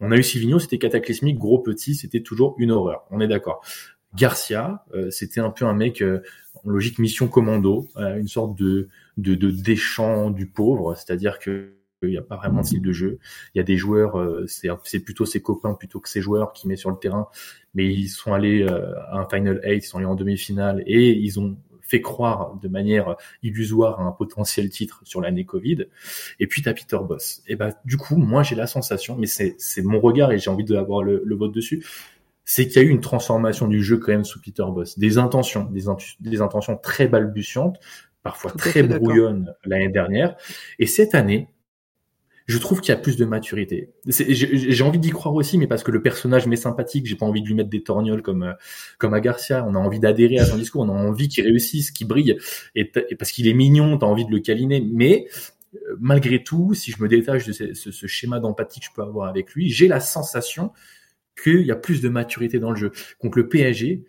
D: On a eu Silvino, c'était cataclysmique, gros petit, c'était toujours une horreur. On est d'accord. Garcia, euh, c'était un peu un mec euh, en logique mission commando, euh, une sorte de de, de Deschamps du pauvre, c'est-à-dire que
E: il n'y a pas vraiment de style de jeu. Il y a des joueurs, euh, c'est plutôt ses copains plutôt que ses joueurs qui met sur le terrain, mais ils sont allés euh, à un Final 8, ils sont allés en demi-finale et ils ont fait croire de manière illusoire à un potentiel titre sur l'année Covid. Et puis t'as Peter Boss. Et ben du coup, moi j'ai la sensation, mais c'est c'est mon regard et j'ai envie d'avoir le, le vote dessus, c'est qu'il y a eu une transformation du jeu quand même sous Peter Boss, des intentions, des, des intentions très balbutiantes, parfois très brouillonnes l'année dernière, et cette année, je trouve qu'il y a plus de maturité. J'ai envie d'y croire aussi, mais parce que le personnage m'est sympathique, j'ai pas envie de lui mettre des torgnoles comme euh, comme à Garcia. On a envie d'adhérer à son discours, on a envie qu'il réussisse, qu'il brille, et, parce qu'il est mignon, t'as envie de le câliner. Mais euh, malgré tout, si je me détache de ce, ce, ce schéma d'empathie que je peux avoir avec lui, j'ai la sensation qu'il y a plus de maturité dans le jeu. Donc le PSG,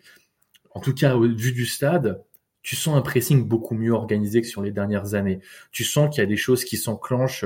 E: en tout cas vu du stade, tu sens un pressing beaucoup mieux organisé que sur les dernières années. Tu sens qu'il y a des choses qui s'enclenchent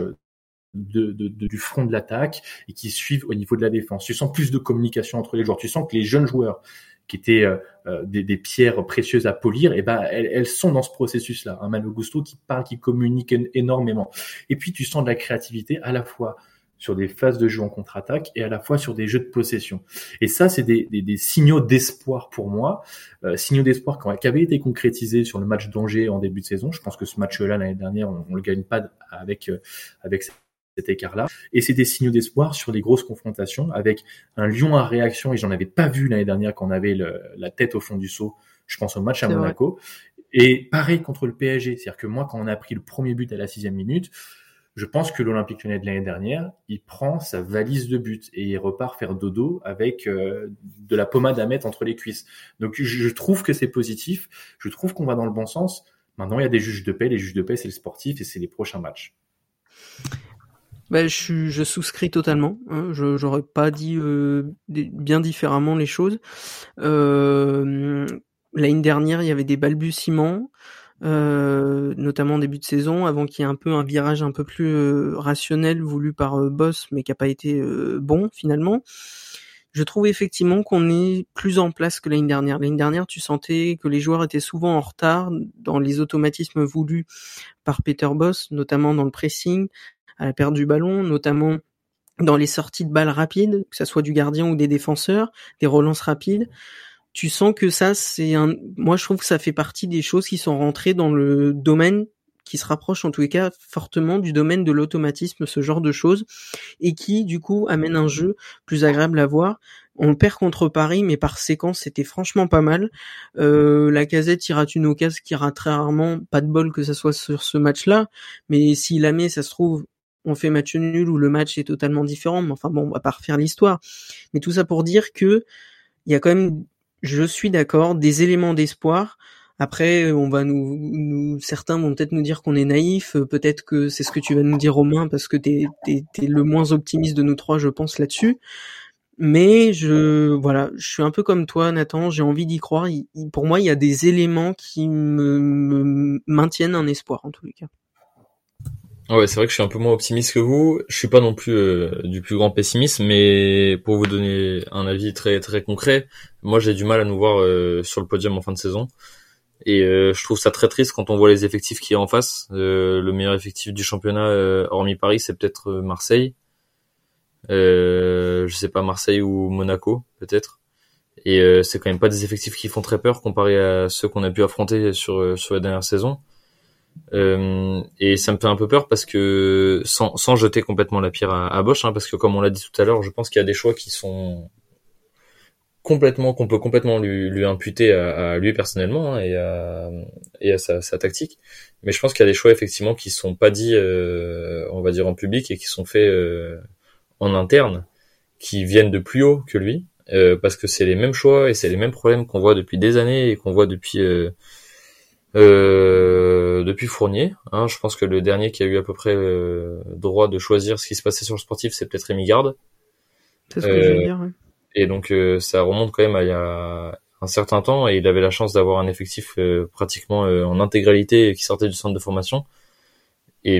E: de, de, du front de l'attaque et qui suivent au niveau de la défense. Tu sens plus de communication entre les joueurs. Tu sens que les jeunes joueurs qui étaient euh, euh, des, des, pierres précieuses à polir, eh ben elles, elles, sont dans ce processus-là. Un Mano Gusto qui parle, qui communique énormément. Et puis tu sens de la créativité à la fois sur des phases de jeu en contre-attaque et à la fois sur des jeux de possession. Et ça, c'est des, des, des, signaux d'espoir pour moi, euh, signaux d'espoir qui avaient été concrétisés sur le match d'Angers en début de saison. Je pense que ce match-là l'année dernière, on, on le gagne pas avec avec cet écart-là. Et c'est des signaux d'espoir sur les grosses confrontations avec un Lyon à réaction, et j'en avais pas vu l'année dernière quand on avait la tête au fond du seau. Je pense au match à Monaco. Et pareil contre le PSG. C'est-à-dire que moi, quand on a pris le premier but à la sixième minute, je pense que l'Olympique Lyonnais de l'année dernière, il prend sa valise de but et il repart faire dodo avec euh, de la pommade à mettre entre les cuisses. Donc je trouve que c'est positif, je trouve qu'on va dans le bon sens. Maintenant, il y a des juges de paix, les juges de paix, c'est le sportif et c'est les prochains matchs.
C: Bah, je, je souscris totalement. Hein. Je j'aurais pas dit euh, bien différemment les choses. Euh, L'année dernière, il y avait des balbutiements, euh, notamment en début de saison, avant qu'il y ait un peu un virage un peu plus euh, rationnel voulu par euh, Boss, mais qui a pas été euh, bon finalement. Je trouve effectivement qu'on est plus en place que l'année dernière. L'année dernière, tu sentais que les joueurs étaient souvent en retard dans les automatismes voulus par Peter Boss, notamment dans le pressing, à la perte du ballon, notamment dans les sorties de balles rapides, que ça soit du gardien ou des défenseurs, des relances rapides. Tu sens que ça, c'est un, moi je trouve que ça fait partie des choses qui sont rentrées dans le domaine qui se rapproche en tous les cas fortement du domaine de l'automatisme, ce genre de choses, et qui du coup amène un jeu plus agréable à voir. On perd contre Paris, mais par séquence, c'était franchement pas mal. Euh, la casette il rate une occasion qui rate très rarement, pas de bol que ça soit sur ce match-là, mais s'il la met, ça se trouve, on fait match nul ou le match est totalement différent. Mais enfin bon, on va pas refaire l'histoire. Mais tout ça pour dire que il y a quand même, je suis d'accord, des éléments d'espoir. Après, on va nous, nous certains vont peut-être nous dire qu'on est naïf. Peut-être que c'est ce que tu vas nous dire, Romain, parce que t'es es, es, le moins optimiste de nous trois, je pense là-dessus. Mais je, voilà, je suis un peu comme toi, Nathan. J'ai envie d'y croire. Pour moi, il y a des éléments qui me, me maintiennent un espoir, en tous les cas.
B: Ouais, c'est vrai que je suis un peu moins optimiste que vous. Je suis pas non plus euh, du plus grand pessimiste, mais pour vous donner un avis très très concret, moi j'ai du mal à nous voir euh, sur le podium en fin de saison. Et euh, je trouve ça très triste quand on voit les effectifs qui y a en face. Le meilleur effectif du championnat, hormis Paris, c'est peut-être Marseille. je sais pas Marseille ou Monaco, peut-être. Et c'est quand même pas des effectifs qui font très peur comparé à ceux qu'on a pu affronter sur sur la dernière saison. Euh, et ça me fait un peu peur parce que sans, sans jeter complètement la pierre à, à Bosch, hein, parce que comme on l'a dit tout à l'heure, je pense qu'il y a des choix qui sont complètement qu'on peut complètement lui, lui imputer à, à, lui personnellement hein, et à, et à sa, sa, tactique. Mais je pense qu'il y a des choix effectivement qui sont pas dits, euh, on va dire en public et qui sont faits euh, en interne, qui viennent de plus haut que lui, euh, parce que c'est les mêmes choix et c'est les mêmes problèmes qu'on voit depuis des années et qu'on voit depuis euh, depuis Fournier. Hein, je pense que le dernier qui a eu à peu près euh, droit de choisir ce qui se passait sur le sportif, c'est peut-être Rémi Garde.
C: C'est ce que je veux dire. Ouais.
B: Et donc euh, ça remonte quand même à il y a un certain temps et il avait la chance d'avoir un effectif euh, pratiquement euh, en intégralité qui sortait du centre de formation. Et,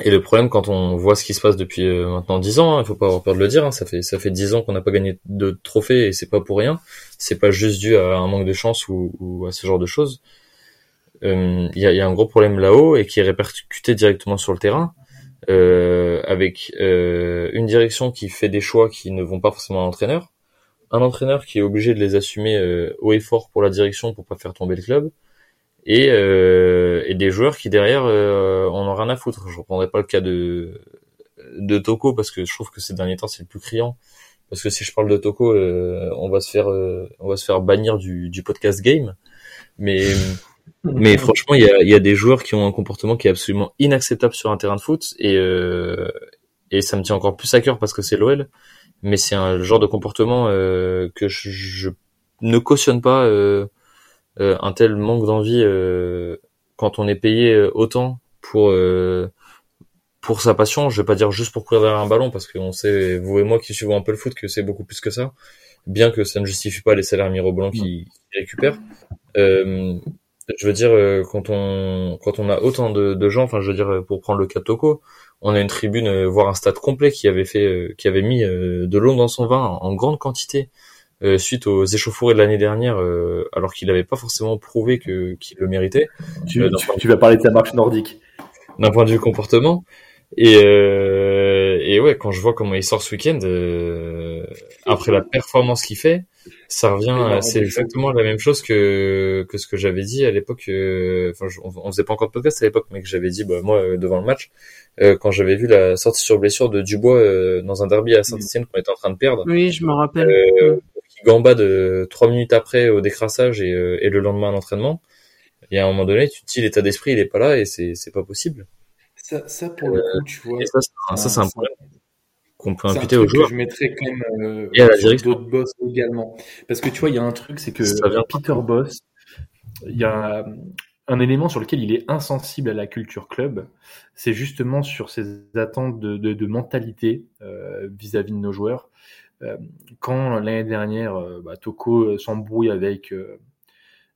B: et le problème quand on voit ce qui se passe depuis maintenant dix ans, hein, il faut pas avoir peur de le dire, hein, ça fait ça fait dix ans qu'on n'a pas gagné de trophée et c'est pas pour rien. C'est pas juste dû à un manque de chance ou, ou à ce genre de choses il euh, y, a, y, a, un gros problème là-haut et qui est répercuté directement sur le terrain. euh, avec euh, une direction qui fait des choix qui ne vont pas forcément à l'entraîneur, un entraîneur qui est obligé de les assumer euh, haut et fort pour la direction pour pas faire tomber le club, et, et des joueurs qui derrière euh, en ont rien à foutre. Je reprendrai pas le cas de de Toko parce que je trouve que ces derniers temps c'est le plus criant. Parce que si je parle de Toko, on va se faire on va se faire bannir du, du podcast game. Mais mais franchement, il y a, y a, des joueurs qui ont un comportement qui est absolument inacceptable sur un terrain de foot et euh, et ça me tient encore plus à cœur parce que c'est l'OL. Mais c'est un genre de comportement euh, que je, je, ne cautionne pas euh, euh un tel manque d'envie euh, quand on est payé euh, autant pour pour sa passion. Je vais pas dire juste pour courir derrière un ballon parce qu'on sait vous et moi qui suivons un peu le foot que c'est beaucoup plus que ça. Bien que ça ne justifie pas les salaires mirobolants qui, qui récupèrent. Euh, je veux dire, euh, quand on quand on a autant de, de, gens, enfin, je veux dire, pour prendre le cas de Toko, on a une tribune, euh, voire un stade complet qui avait fait, euh, qui avait mis de l'eau dans son vin en, grande quantité suite aux échauffourées de l'année dernière, alors qu'il n'avait pas forcément prouvé que qu'il le méritait.
F: Tu, tu, vas parler de sa marche nordique.
B: D'un point de vue comportement. Et, et ouais, quand je vois comment il sort ce week-end, après la performance qu'il fait, ça revient, c'est exactement la même chose que que ce que j'avais dit à l'époque. Euh, enfin, on, faisait pas encore de podcast à l'époque, mais que j'avais dit, bah, moi, euh, devant le match, euh, quand j'avais vu la sortie sur blessure de Dubois dans un derby à Saint-Etienne qu'on était en train de perdre.
C: Oui, je me rappelle.
B: Euh, qui gambade trois minutes après au décrassage et, et le lendemain à l'entraînement. Et à un moment donné, tu te dis l'état d'esprit, il est pas là et c'est c'est pas possible.
E: Ça, ça pour le coup, tu vois.
B: ça, ça c'est un problème qu'on peut imputer aux joueurs.
E: Que je mettrais quand même euh,
B: et à la direction.
E: d'autres boss également. Parce que tu vois, il y a un truc, c'est que Peter Boss, il y a un élément sur lequel il est insensible à la culture club, c'est justement sur ses attentes de, de, de mentalité euh, vis-à-vis de nos joueurs. Euh, quand l'année dernière, euh, bah, Toko s'embrouille avec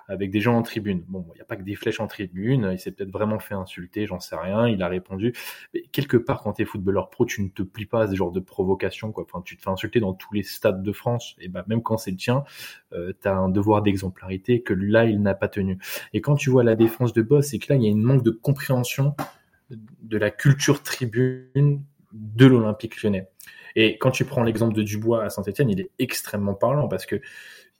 E: avec des gens en tribune. Bon, il n'y a pas que des flèches en tribune, il s'est peut-être vraiment fait insulter, j'en sais rien, il a répondu. Mais quelque part, quand tu es footballeur pro, tu ne te plies pas à ce genre de provocation, quoi. Enfin, tu te fais insulter dans tous les stades de France, et ben même quand c'est le tien, euh, tu as un devoir d'exemplarité que là, il n'a pas tenu. Et quand tu vois la défense de Boss, c'est que là, il y a une manque de compréhension de la culture tribune de l'Olympique lyonnais. Et quand tu prends l'exemple de Dubois à Saint-Etienne, il est extrêmement parlant parce que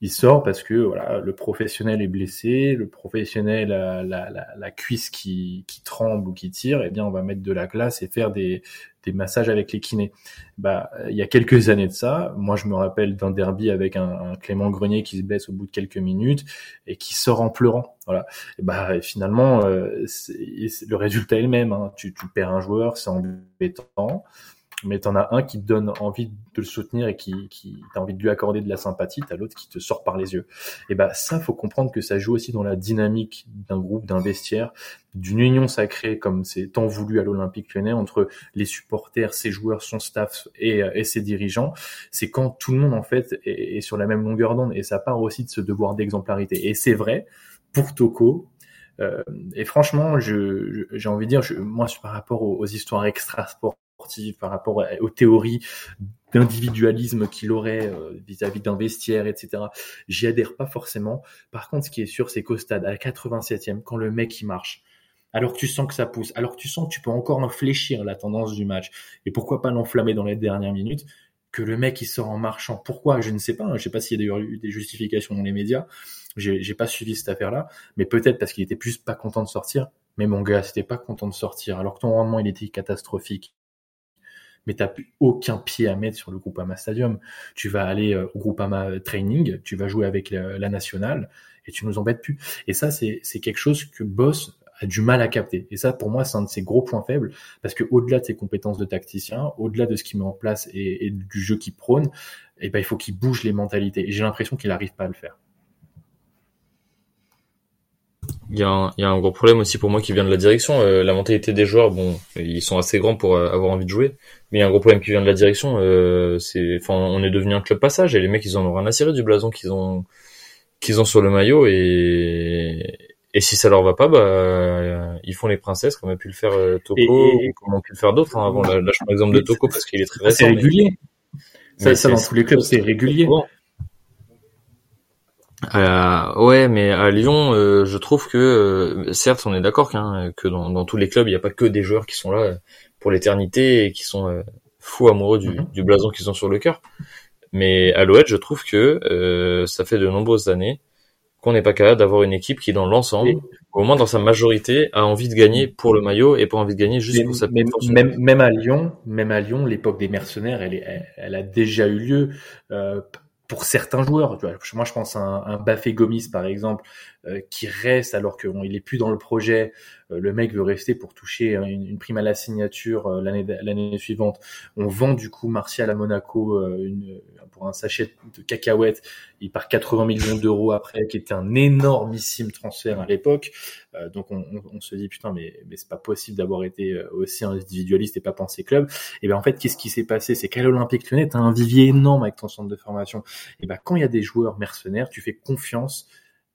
E: il sort parce que voilà, le professionnel est blessé, le professionnel a la, la, la, cuisse qui, qui tremble ou qui tire, eh bien on va mettre de la glace et faire des, des massages avec les kinés. Bah, il y a quelques années de ça, moi je me rappelle d'un derby avec un, un, Clément Grenier qui se blesse au bout de quelques minutes et qui sort en pleurant. Voilà. Et bah finalement, euh, le résultat est le même. Hein. Tu, tu perds un joueur, c'est embêtant mais t'en as un qui te donne envie de le soutenir et qui, qui t'as envie de lui accorder de la sympathie, t'as l'autre qui te sort par les yeux. Et bah ça, faut comprendre que ça joue aussi dans la dynamique d'un groupe, d'un vestiaire, d'une union sacrée comme c'est tant voulu à l'Olympique Lyonnais entre les supporters, ses joueurs, son staff et, et ses dirigeants. C'est quand tout le monde en fait est, est sur la même longueur d'onde et ça part aussi de ce devoir d'exemplarité. Et c'est vrai pour Toko, euh, et franchement, je, j'ai envie de dire, je, moi, par rapport aux, aux histoires extra-sport par rapport aux théories d'individualisme qu'il aurait euh, vis-à-vis d'un vestiaire, etc. J'y adhère pas forcément. Par contre, ce qui est sûr, c'est qu'au stade, à la 87e, quand le mec il marche, alors que tu sens que ça pousse, alors que tu sens que tu peux encore infléchir la tendance du match, et pourquoi pas l'enflammer dans les dernières minutes, que le mec il sort en marchant. Pourquoi? Je ne sais pas. Hein. Je sais pas s'il y a d'ailleurs eu des justifications dans les médias. J'ai, j'ai pas suivi cette affaire-là, mais peut-être parce qu'il était plus pas content de sortir. Mais mon gars, c'était pas content de sortir, alors que ton rendement il était catastrophique mais tu n'as plus aucun pied à mettre sur le Groupama Stadium. Tu vas aller euh, au Groupama Training, tu vas jouer avec la, nationale et tu nous embêtes plus. Et ça, c'est quelque chose que Boss a du mal à capter. Et ça, pour moi, c'est un de ses gros points faibles, parce que au-delà de ses compétences de tacticien, au-delà de ce qu'il met en place et, du jeu qu'il prône, eh ben, il faut qu'il bouge les mentalités. Et j'ai l'impression qu'il n'arrive pas à le faire.
B: Il y, a un, il y, a un, gros problème aussi pour moi qui vient de la direction. Euh, la mentalité des joueurs, bon, ils sont assez grands pour euh, avoir envie de jouer, mais il y a un gros problème qui vient de la direction. Euh, c'est, enfin, on est devenu un club passage et les mecs, ils en ont rien à cirer du blason qu'ils ont, qu'ils ont sur le maillot et et si ça leur va pas, bah ils font les princesses comme a pu le faire euh, Toko et, comme ont pu le faire d'autres. Hein, avant, là, je prends l'exemple de Toko parce qu'il est très récent.
F: C'est régulier. Ça, ça dans tous les clubs, c'est régulier.
B: Euh, ouais, mais à Lyon, euh, je trouve que, euh, certes, on est d'accord que dans, dans, tous les clubs, il n'y a pas que des joueurs qui sont là pour l'éternité et qui sont fous amoureux du, mhm. du blason qu'ils ont sur le cœur. Mais à l'Ouest, je trouve que ça fait de nombreuses années qu'on n'est pas capable d'avoir une équipe qui, dans l'ensemble, au moins dans sa majorité, a envie de gagner pour le maillot et pas envie de gagner juste pour sa
E: même, même, même, à Lyon, même à Lyon, l'époque des mercenaires, elle, est, elle, a déjà eu lieu. Euh, pour certains joueurs, moi je pense à un, un Bafé Gomis par exemple, euh, qui reste alors qu'il est plus dans le projet, euh, le mec veut rester pour toucher une, prime à la signature euh, l'année suivante. On vend du coup Martial à Monaco une, un sachet de cacahuètes, il part 80 millions d'euros après, qui était un énormissime transfert à l'époque. donc on, se dit putain mais mais c'est pas possible d'avoir été aussi individualiste et pas penser club. Et ben en fait qu'est-ce qui s'est passé, c'est qu'à l'Olympique Lyonnais t'as un vivier énorme avec ton centre de formation. Et ben quand il y a des joueurs mercenaires, tu fais confiance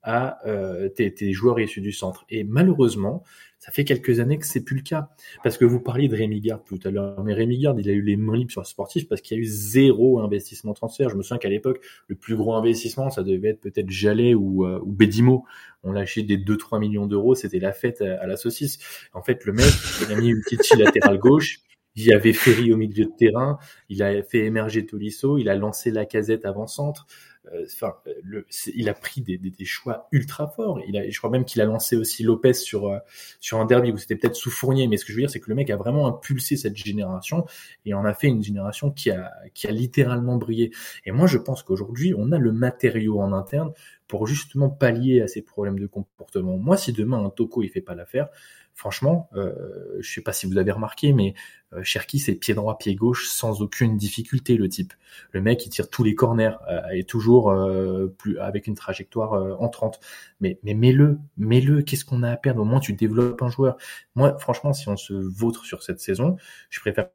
E: à euh, tes, joueurs issus du centre. Et malheureusement, ça fait quelques années que c'est plus le cas. Parce que vous parliez de Rémi Garde tout à l'heure, mais Rémi Garde, il a eu les mains libres sur le sportif parce qu'il y a eu zéro investissement transfert. Je me souviens qu'à l'époque, le plus gros investissement, ça devait être peut-être Jallet ou, euh, ou Bédimo. On lâchait des 2-3 millions d'euros, c'était la fête à, la saucisse. En fait, le mec, il a mis une petite latéral gauche, il y avait Ferry au milieu de terrain, il a fait émerger Tolisso, il a lancé la casette avant-centre. Euh, enfin, le, il a pris des, des, des, choix ultra forts. Il a, je crois même qu'il a lancé aussi Lopez sur euh, sur un derby où c'était peut-être sous Fournier, mais ce que je veux dire, c'est que le mec a vraiment impulsé cette génération et en a fait une génération qui a qui a littéralement brillé. Et moi, je pense qu'aujourd'hui, on a le matériau en interne pour justement pallier à ces problèmes de comportement. Moi, si demain un Toko il fait pas l'affaire, franchement, euh, je sais pas si vous avez remarqué, mais euh, Cherki c'est pied droit, pied gauche sans aucune difficulté le type. Le mec il tire tous les corners euh, et toujours euh, plus avec une trajectoire euh, entrante. Mais mais mets-le, mets-le. Qu'est-ce qu'on a à perdre? Au moins tu développes un joueur. Moi franchement, si on se vautre sur cette saison, je préfère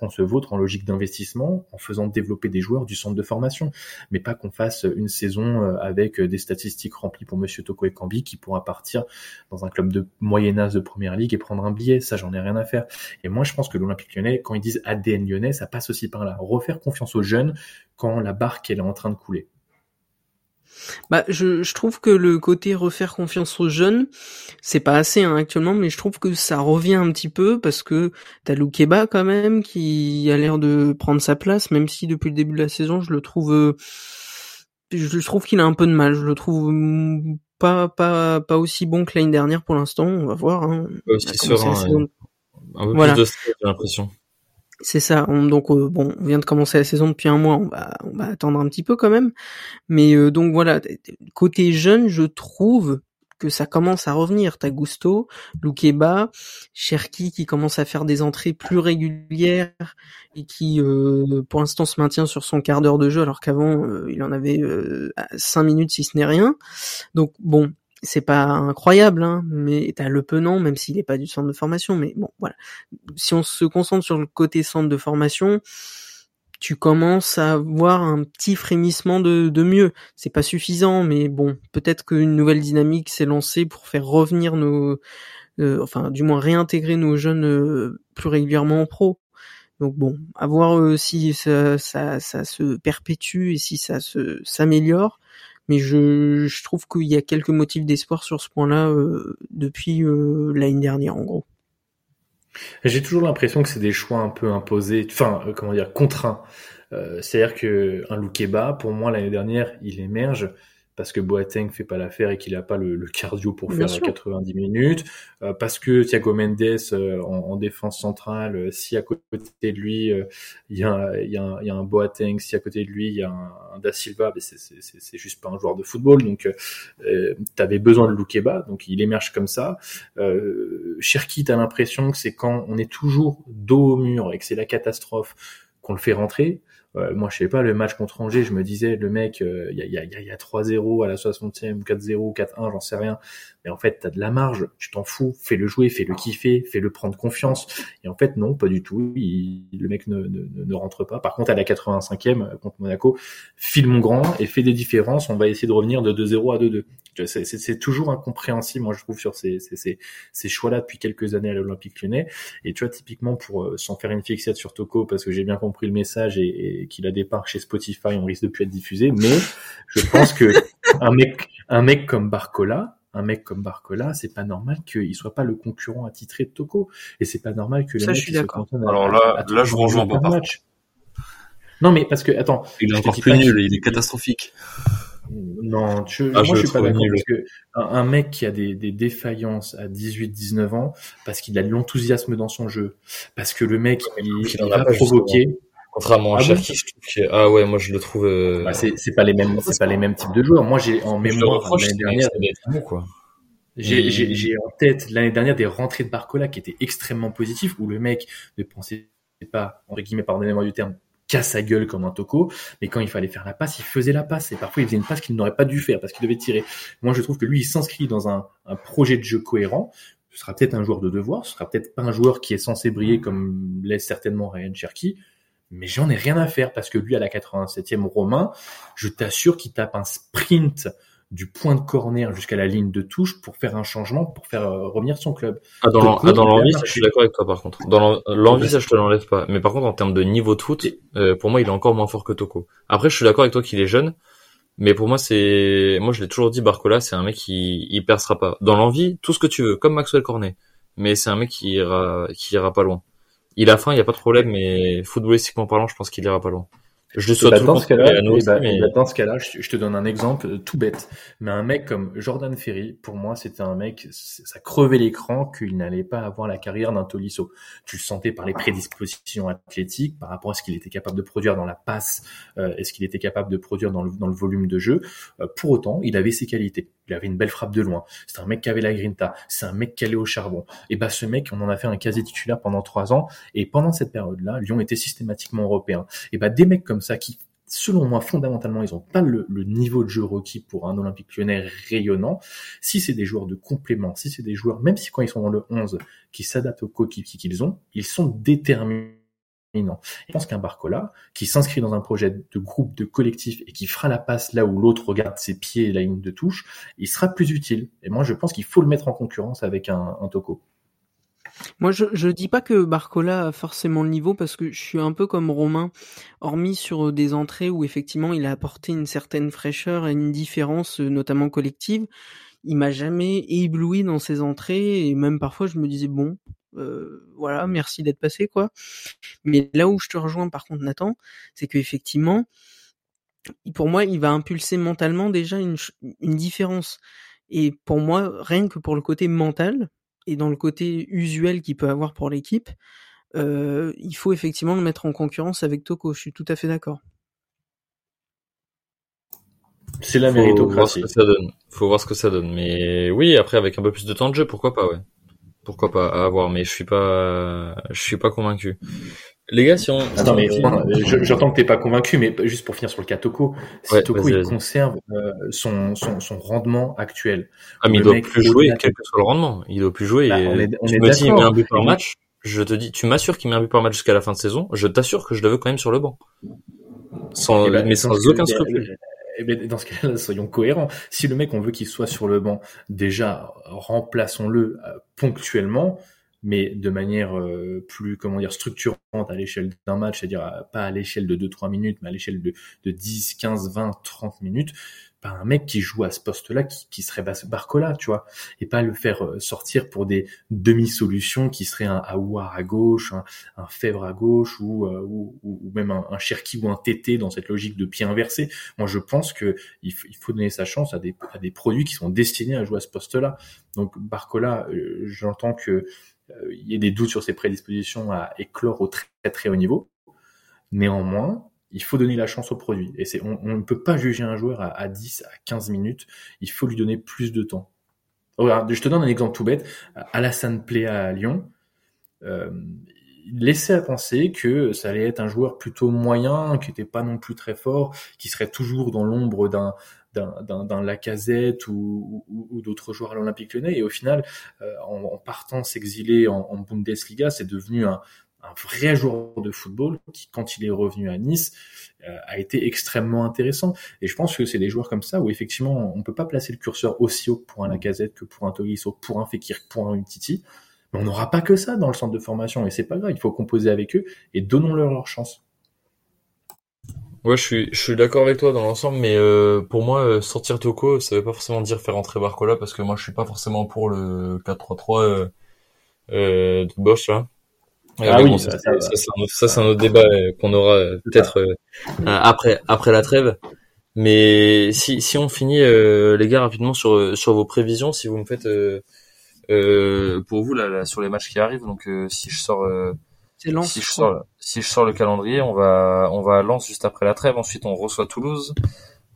E: qu'on se vautre en logique d'investissement en faisant développer des joueurs du centre de formation, mais pas qu'on fasse une saison euh, avec des statistiques remplies pour Monsieur Toko et Cambi qui pourra partir dans un club de moyennage de première ligue et prendre un billet. Ça, j'en ai rien à faire. Et moi, je pense que l'Olympique lyonnais, quand ils disent ADN lyonnais, ça passe aussi par là. Refaire confiance aux jeunes quand la barque elle est en train de couler.
C: Bah, je, je, trouve que le côté refaire confiance aux jeunes, c'est pas assez hein, actuellement, mais je trouve que ça revient un petit peu parce que t'as Loukeba quand même qui a l'air de prendre sa place, même si depuis le début de la saison, je le trouve, euh, je trouve qu'il a un peu de mal. Je le trouve pas pas pas aussi bon que l'année dernière pour l'instant. On va voir. Hein.
B: Aussi serein, un peu plus de stress, j'ai l'impression.
C: C'est ça. donc euh, bon, on vient de commencer la saison depuis un mois, on va on va attendre un petit peu quand même. Mais euh, donc voilà, côté jeune, je trouve que ça commence à revenir. T'as Gusto, Loukeba, Cherki qui commence à faire des entrées plus régulières et qui euh, pour l'instant se maintient sur son quart d'heure de jeu alors qu'avant il en avait cinq minutes si ce n'est rien. Donc bon, c'est pas incroyable, hein, mais t'as le penant, même s'il n'est pas du centre de formation. Mais bon, voilà. Si on se concentre sur le côté centre de formation, tu commences à voir un petit frémissement de, de mieux. C'est pas suffisant, mais bon, peut-être qu'une nouvelle dynamique s'est lancée pour faire revenir nos, euh, enfin, du moins réintégrer nos jeunes euh, plus régulièrement en pro. Donc bon, à voir euh, si ça, ça, ça, se perpétue et si ça se s'améliore mais je, trouve qu'il y a quelques motifs d'espoir sur ce point-là euh, depuis euh, l'année dernière en gros.
E: J'ai toujours l'impression que c'est des choix un peu imposés, enfin euh, comment dire, contraints. C'est-à-dire que un Loukeba, pour moi l'année dernière, il émerge parce que Boateng fait pas l'affaire et qu'il a pas le, cardio pour faire 90 minutes, euh, parce que Thiago Mendes euh, en, défense centrale, euh, si à côté de lui il y, a, y, a un, y a un Boateng, si à côté de lui il y a un, Da Silva, ben c'est juste pas un joueur de football, donc tu avais besoin de Loukeba, donc il émerge comme ça. Euh, Cherki, t'as l'impression que c'est quand on est toujours dos au mur et que c'est la catastrophe qu'on le fait rentrer moi, je sais pas, le match contre Angers, je me disais, le mec, euh, il y, a, y, a, y a 3-0 à la 60e, 4-0, 4-1, j'en sais rien. Mais en fait, tu as de la marge, tu t'en fous, fais-le jouer, fais-le kiffer, fais-le prendre confiance. Et en fait, non, pas du tout. le mec ne, ne, ne, rentre pas. Par contre, à la 85e euh, contre Monaco, file mon grand et fait des différences. On va essayer de revenir de 2-0 à 2-2. C'est toujours incompréhensible, moi, je trouve, sur ces, ces, ces, choix-là depuis quelques années à l'Olympique lyonnais. Et tu vois, typiquement, pour euh, sans faire une fixette sur Toko, parce que j'ai bien compris le message et, qu'il a des chez Spotify, on risque de plus être diffusé. Mais je pense que un mec, un mec comme Barcola, un mec comme Barcola, c'est pas normal qu'il soit pas le concurrent attitré de Toko. Et c'est pas normal que les
C: Ça,
E: mecs
C: je suis d'accord.
B: Alors là-
E: à
B: là, je vous rejoins pas,
E: par match. Non, mais parce que, attends.
B: Il est encore plus nul, il est catastrophique.
E: Non, je,
B: Ah,
E: moi
B: je
E: suis pas d'accord
B: nul.
E: parce que un, un mec qui a des, des défaillances à 18-19 ans, parce qu'il a de l'enthousiasme dans son jeu, parce que le mec il, il
B: a
E: va
B: pas,
E: provoquer,
B: Contrairement à
E: Ah
B: Cherki, je trouve que... Ah ouais, moi je le trouve... euh,
E: bah, c'est pas les mêmes, c'est pas les mêmes types de joueurs. Moi j'ai en mémoire l'année dernière, j'ai
B: Mais-
E: j'ai- j'ai en tête l'année dernière des rentrées de Barcola qui étaient extrêmement positives où le mec ne pensait pas entre guillemets pardonnez-moi du terme casse sa gueule comme un toco, mais quand il fallait faire la passe, il faisait la passe et parfois il faisait une passe qu'il n'aurait pas dû faire parce qu'il devait tirer. Moi, je trouve que lui, il s'inscrit dans un, un projet de jeu cohérent. Ce sera peut-être un joueur de devoir, ce sera peut-être pas un joueur qui est censé briller comme l'est certainement Ryan Cherky, mais j'en ai rien à faire parce que lui, à la 87e Romain, je t'assure qu'il tape un sprint du point de corner jusqu'à la ligne de touche pour faire un changement, pour faire euh, revenir son club.
B: Ah, dans ah, l'envie, je suis d'accord avec toi par contre. Dans l'en- l'envie, ça, je te l'enlève pas. Mais par contre, en termes de niveau de foot, euh, pour moi, il est encore moins fort que Toko. Après, je suis d'accord avec toi qu'il est jeune, mais pour moi, c'est, moi, je l'ai toujours dit, Barcola, c'est un mec qui, il percera pas. Dans l'envie, tout ce que tu veux, comme Maxwell Cornet. Mais c'est un mec qui ira, qui ira pas loin. Il a faim, il y a pas de problème, mais footballistiquement parlant, je pense qu'il ira pas loin. Je le
E: Et
B: souhaite
E: bah,
B: tout
E: dans
B: le
E: ce cas-là, bah,
B: mais-
E: bah, dans cas-là, je, je te donne un exemple tout bête. Mais un mec comme Jordan Ferry, pour moi, c'était un mec, ça crevait l'écran qu'il n'allait pas avoir la carrière d'un Tolisso. Tu le sentais par les prédispositions athlétiques, par rapport à ce qu'il était capable de produire dans la passe, euh, et ce qu'il était capable de produire dans le, dans le volume de jeu. Euh, pour autant, il avait ses qualités. Il avait une belle frappe de loin. C'est un mec qui avait la grinta. C'est un mec qui allait au charbon. Et bah, ce mec, on en a fait un quasi titulaire pendant trois ans. Et pendant cette période-là, Lyon était systématiquement européen. Et bah, des mecs comme ça qui selon moi, fondamentalement, ils n'ont pas le, niveau de jeu requis pour un Olympique lyonnais rayonnant. Si c'est des joueurs de complément, si c'est des joueurs, même si quand ils sont dans le 11, qui s'adaptent aux coéquipiers qu'ils ont, ils sont déterminants. Je pense qu'un Barcola, qui s'inscrit dans un projet de groupe, de collectif, et qui fera la passe là où l'autre regarde ses pieds et la ligne de touche, il sera plus utile. Et moi, je pense qu'il faut le mettre en concurrence avec un, un Toko.
C: Moi, je, je dis pas que Barcola a forcément le niveau parce que je suis un peu comme Romain, hormis sur des entrées où effectivement il a apporté une certaine fraîcheur et une différence, euh, notamment collective. Il m'a jamais ébloui dans ses entrées et même parfois je me disais bon, euh, voilà, merci d'être passé quoi. Mais là où je te rejoins par contre Nathan, c'est que effectivement, pour moi, il va impulser mentalement déjà une, une différence. Et pour moi, rien que pour le côté mental, et dans le côté usuel qu'il peut avoir pour l'équipe, euh, il faut effectivement le mettre en concurrence avec Toko. Je suis tout à fait d'accord.
E: C'est la
B: Faut voir ce
E: méritocratie.
B: que ça donne. Faut voir ce que ça donne. Mais oui, après avec un peu plus de temps de jeu, pourquoi pas, ouais. Pourquoi pas à avoir, mais je suis pas, je suis pas convaincu. Les gars, si on,
E: Attends, mais je- j'entends que t'es pas convaincu, mais juste pour finir sur le cas Toko, si
B: Ouais,
E: Toko il conserve euh, son, son, son rendement actuel,
B: ah, mais il doit plus jouer, quel que soit le rendement. Il doit plus jouer.
E: Bah,
B: et
E: on est- on
B: tu
E: est
B: me dis, il met un but par match. Je te dis, tu m'assures qu'il met un but par match jusqu'à la fin de saison. Je t'assure que je le veux quand même sur le banc. Sans,
E: Eh ben,
B: mais sans aucun scrupule.
E: eh ben, dans ce cas-là, soyons cohérents. Si le mec, on veut qu'il soit sur le banc, déjà, remplaçons-le euh, ponctuellement, mais de manière euh, plus, comment dire, structurante à l'échelle d'un match, c'est-à-dire euh, pas à l'échelle de 2-3 minutes, mais à l'échelle de, de 10, 15, 20, 30 minutes. Pas un mec qui joue à ce poste-là, qui, qui serait Barcola, tu vois, et pas le faire euh, sortir pour des demi-solutions qui seraient un Aouar à gauche, un, un Fèvre à gauche, ou, euh, ou, ou même un, un Cherki ou un TT dans cette logique de pied inversé. Moi, je pense que il, il faut donner sa chance à des, à des produits qui sont destinés à jouer à ce poste-là. Donc, Barcola, j'entends que il y ait des doutes sur ses prédispositions à éclore au très très haut niveau. Néanmoins, il faut donner la chance au produit. On, ne peut pas juger un joueur à, à 10, à 15 minutes. Il faut lui donner plus de temps. Regarde, je te donne un exemple tout bête. Alassane Pléa à Lyon, euh, laissait à penser que ça allait être un joueur plutôt moyen, qui n'était pas non plus très fort, qui serait toujours dans l'ombre d'un d'un, Lacazette ou, ou, ou d'autres joueurs à l'Olympique Lyonnais. Et au final, euh, en, en partant s'exiler en, en Bundesliga, c'est devenu un, un vrai joueur de football qui, quand il est revenu à Nice, euh, a été extrêmement intéressant. Et je pense que c'est des joueurs comme ça où effectivement, on peut pas placer le curseur aussi haut pour un Lacazette, que pour un Tolisso, pour un Fekir, pour un Umtiti. Mais on n'aura pas que ça dans le centre de formation et c'est pas grave. Il faut composer avec eux et donnons-leur leur chance.
B: Ouais, je suis, je suis d'accord avec toi dans l'ensemble, mais euh, pour moi, euh, sortir Toko, ça veut pas forcément dire faire entrer Barcola, parce que moi, je suis pas forcément pour le 4-3-3 euh, euh, de Bosch là.
E: Ah oui,
B: bon,
E: ça,
B: ça,
E: ça
B: ça, c'est un autre, débat euh, qu'on aura euh, peut-être euh, euh, après après la trêve. Mais si si on finit euh, les gars rapidement sur sur vos prévisions, si vous me faites euh, euh, pour vous là, là, sur les matchs qui arrivent, donc euh, si je sors euh,
C: C'est Lens.
B: si je
C: je crois.
B: sors si je sors le calendrier, on va on va à Lens juste après la trêve. Ensuite, on reçoit Toulouse,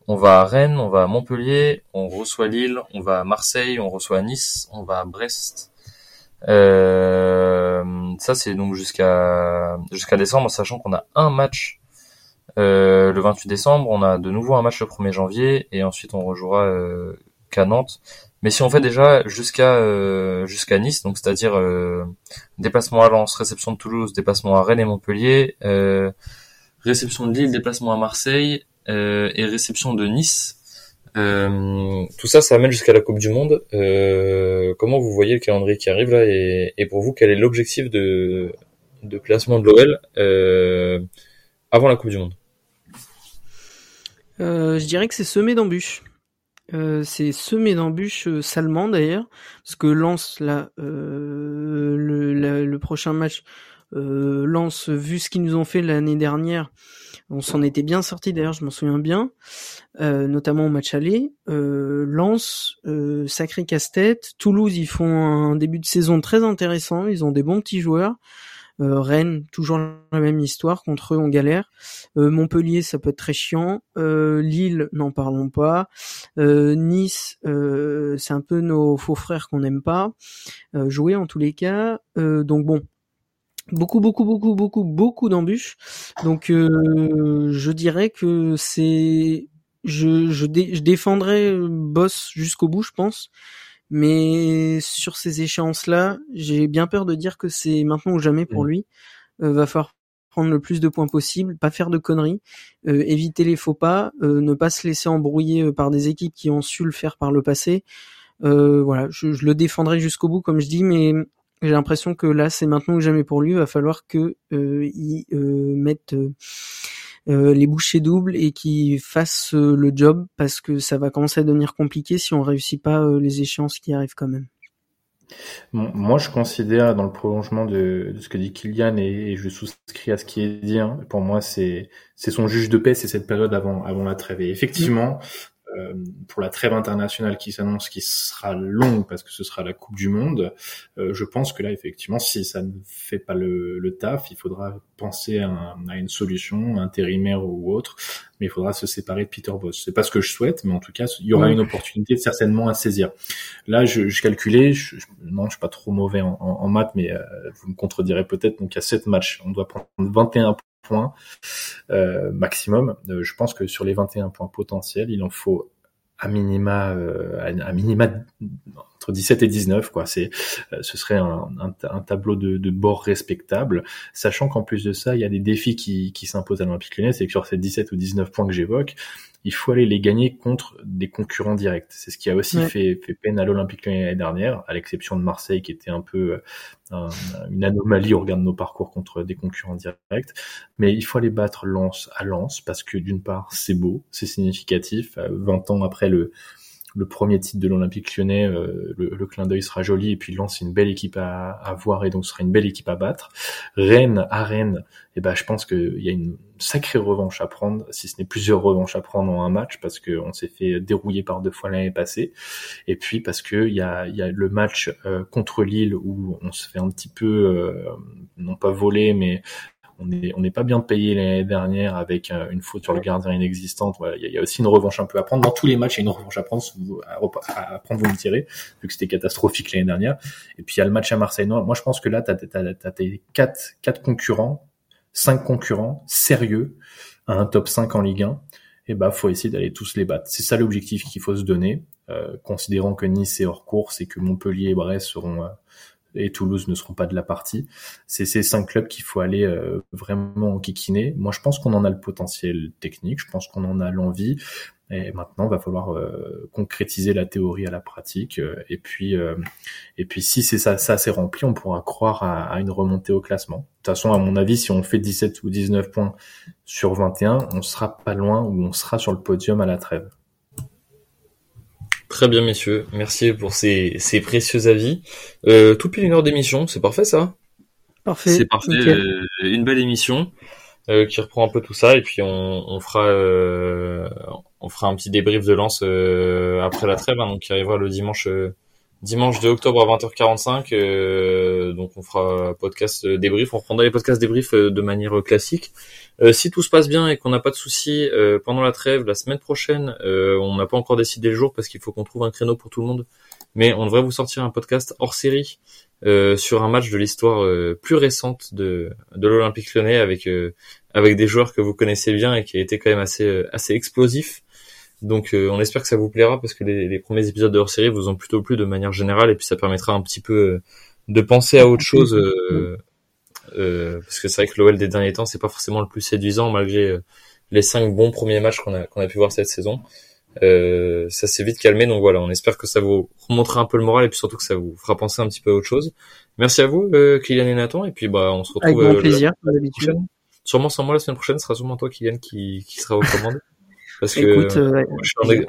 B: on va à Rennes, on va à Montpellier, on reçoit Lille, on va à Marseille, on reçoit Nice, on va à Brest. Euh, ça c'est donc jusqu'à jusqu'à décembre, sachant qu'on a un match euh, le 28 décembre, on a de nouveau un match le 1er janvier et ensuite on rejouera euh, qu'à Nantes. Mais si on fait déjà jusqu'à euh, jusqu'à Nice, donc c'est-à-dire euh, déplacement à Lens, réception de Toulouse, déplacement à Rennes et Montpellier, euh, réception de Lille, déplacement à Marseille euh, et réception de Nice. Euh, tout ça, ça amène jusqu'à la Coupe du Monde. Euh, comment vous voyez le calendrier qui arrive là et, et pour vous, quel est l'objectif de, de classement de l'OL euh, avant la Coupe du Monde?
C: Euh, je dirais que c'est semé d'embûches. Euh, c'est semé d'embûches euh, salement d'ailleurs, parce que là, euh, le, la- le prochain match, euh, Lens, vu ce qu'ils nous ont fait l'année dernière, on s'en était bien sorti d'ailleurs, je m'en souviens bien, notamment au match aller. Lens, sacré casse-tête. Toulouse, ils font un début de saison très intéressant, ils ont des bons petits joueurs. Euh, Rennes, toujours la même histoire, contre eux on galère. Euh, Montpellier, ça peut être très chiant. Euh, Lille, n'en parlons pas. Nice, c'est un peu nos faux frères qu'on n'aime pas jouer en tous les cas. Donc bon, beaucoup, beaucoup, beaucoup, beaucoup, beaucoup d'embûches. Donc je dirais que c'est, je, je, dé- je défendrai Boss jusqu'au bout, je pense. Mais sur ces échéances-là, j'ai bien peur de dire que c'est maintenant ou jamais pour
E: Mm.
C: lui. Euh, va falloir prendre le plus de points possible, pas faire de conneries, euh, éviter les faux pas, euh, ne pas se laisser embrouiller euh, par des équipes qui ont su le faire par le passé. Euh, voilà, je, je le défendrai jusqu'au bout, comme je dis, mais j'ai l'impression que là, c'est maintenant ou jamais pour lui. Va falloir que euh, il euh, mette les bouchées doubles et qu'il fasse euh, le job parce que ça va commencer à devenir compliqué si on réussit pas euh, les échéances qui arrivent quand même.
E: Moi, je considère dans le prolongement de, ce que dit Kylian et, je souscris à ce qui est dit. hein, pour moi, c'est son juge de paix, c'est cette période avant avant la trêve. Effectivement, euh, pour la trêve internationale qui s'annonce, qui sera longue parce que ce sera la Coupe du Monde, euh, je pense que là, effectivement, si ça ne fait pas le, le taf, il faudra penser à, un- à une solution intérimaire ou autre. Mais il faudra se séparer de Peter Boss. C'est pas ce que je souhaite, mais en tout cas, il y aura une opportunité certainement à saisir. Là, je, je calculais, je, je- non, je suis pas trop mauvais en, en, en maths, mais euh, vous me contredirez peut-être. Donc, il y a sept matchs. On doit prendre 21 points euh, maximum. Euh, je pense que sur les 21 points potentiels, il en faut à minima, euh, à, minima entre 17 et 19, quoi. C'est, ce serait un, un, un tableau de, de bord respectable, sachant qu'en plus de ça, il y a des défis qui, qui s'imposent à l'Olympique Lyonnais, c'est que sur ces 17 ou 19 points que j'évoque, il faut aller les gagner contre des concurrents directs. C'est ce qui a aussi
C: Ouais.
E: fait, fait peine à l'Olympique l'année dernière, à l'exception de Marseille qui était un peu euh, un- une anomalie au regard de nos parcours contre des concurrents directs. Mais il faut aller battre Lens à Lens parce que d'une part c'est beau, c'est significatif. Euh, 20 ans après le le premier titre de l'Olympique Lyonnais, euh, le, le clin d'œil sera joli et puis Lens c'est une belle équipe à, voir et donc sera une belle équipe à battre. Rennes à Rennes, eh ben je pense qu'il y a une sacrée revanche à prendre, si ce n'est plusieurs revanches à prendre en un match parce qu'on s'est fait dérouiller par deux fois l'année passée et puis parce que il y a, y a le match euh, contre Lille où on se fait un petit peu euh, non pas voler mais on n'est on pas bien payé l'année dernière avec euh, une faute sur le gardien inexistante. Voilà, il y, a- il y a aussi une revanche un peu à prendre. Dans tous les matchs, il y a une revanche à prendre, vous- à, prendre, vous me tirez, vu que c'était catastrophique l'année dernière. Et puis il y a le match à Marseille. Non, moi je pense que là, tu as, tes quatre, quatre concurrents, cinq concurrents sérieux à un top 5 en Ligue 1. Et bah faut essayer d'aller tous les battre. C'est ça l'objectif qu'il faut se donner, euh, considérant que Nice est hors course et que Montpellier et Brest seront euh, et Toulouse ne seront pas de la partie. C'est ces cinq clubs qu'il faut aller euh, vraiment enquiquiner. Moi, je pense qu'on en a le potentiel technique, je pense qu'on en a l'envie. Et maintenant, va falloir concrétiser la théorie à la pratique. et puis, et puis, si c'est ça, ça s'est rempli, on pourra croire à, à, une remontée au classement. De toute façon, à mon avis, si on fait 17 ou 19 points sur 21, on sera pas loin ou on sera sur le podium à la trêve.
B: Très bien, messieurs. Merci pour ces, ces précieux avis. Euh, tout pile une heure d'émission, c'est parfait ça
C: Parfait.
B: C'est parfait. Euh, une belle émission euh, qui reprend un peu tout ça et puis on, on fera on fera un petit débrief de lance après la trêve, hein, donc qui arrivera le dimanche dimanche 2 octobre à 20h45. donc on fera podcast débrief. On reprendra les podcasts débrief de manière classique. Euh, si tout se passe bien et qu'on n'a pas de soucis euh, pendant la trêve, la semaine prochaine, euh, on n'a pas encore décidé le jour parce qu'il faut qu'on trouve un créneau pour tout le monde. Mais on devrait vous sortir un podcast hors série sur un match de l'histoire plus récente de, de l'Olympique Lyonnais avec avec des joueurs que vous connaissez bien et qui a été quand même assez assez explosif. Donc on espère que ça vous plaira parce que les, les premiers épisodes de hors série vous ont plutôt plu de manière générale et puis ça permettra un petit peu de penser à autre chose euh, parce que c'est vrai que l'OL des derniers temps c'est pas forcément le plus séduisant malgré euh, les cinq bons premiers matchs qu'on a qu'on a pu voir cette saison. Euh, ça s'est vite calmé donc voilà on espère que ça vous remontera un peu le moral et puis surtout que ça vous fera penser un petit peu à autre chose. Merci à vous euh, Kylian et Nathan et puis bah on se retrouve
C: avec grand plaisir d'habitude.
B: Sûrement sans moi la semaine prochaine ce sera sûrement toi Kylian qui qui sera aux commandes. <laughs> Parce que euh,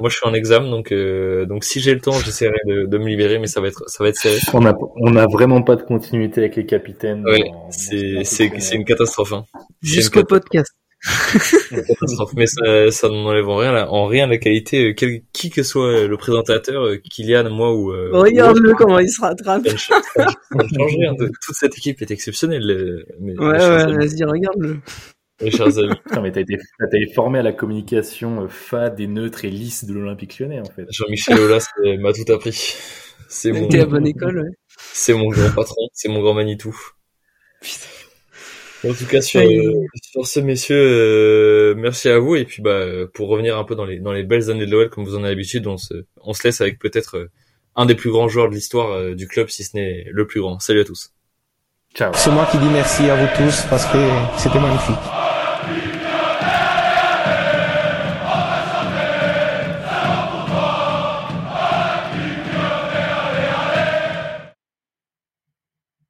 B: moi, je suis en, examen, donc euh, donc si j'ai le temps, j'essaierai de, de, me libérer, mais ça va être ça va être serré.
E: On a on a vraiment pas de continuité avec les capitaines.
B: Oui, c'est c'est c'est une catastrophe. Hein.
C: Jusqu'au podcast. <laughs>
B: mais ça, ça n'enlève en rien, en rien la qualité, euh, qui que soit le présentateur, Kylian, moi ou.
C: Regarde-le comment il se rattrape.
B: Ça ne change rien. Toute cette équipe est exceptionnelle.
C: Mais, ouais, ouais, vas-y, regarde-le.
B: Mes chers amis. <laughs>
E: mais t'as été, t'as été formé à la communication euh, fade et neutre et lisse de l'Olympique lyonnais, en fait.
B: Jean-Michel Aulas m'a tout appris.
C: C'est mon. T'es à bonne école, ouais.
B: C'est mon grand patron, c'est mon grand Manitou. En tout cas, sur, euh, sur ce, messieurs, euh, merci à vous. Et puis, bah, pour revenir un peu dans les, dans les belles années de l'OL, comme vous en avez l'habitude, on se, on se laisse avec peut-être un des plus grands joueurs de l'histoire du club, si ce n'est le plus grand. Salut à tous.
G: Ciao. C'est moi qui dis merci à vous tous parce que c'était magnifique.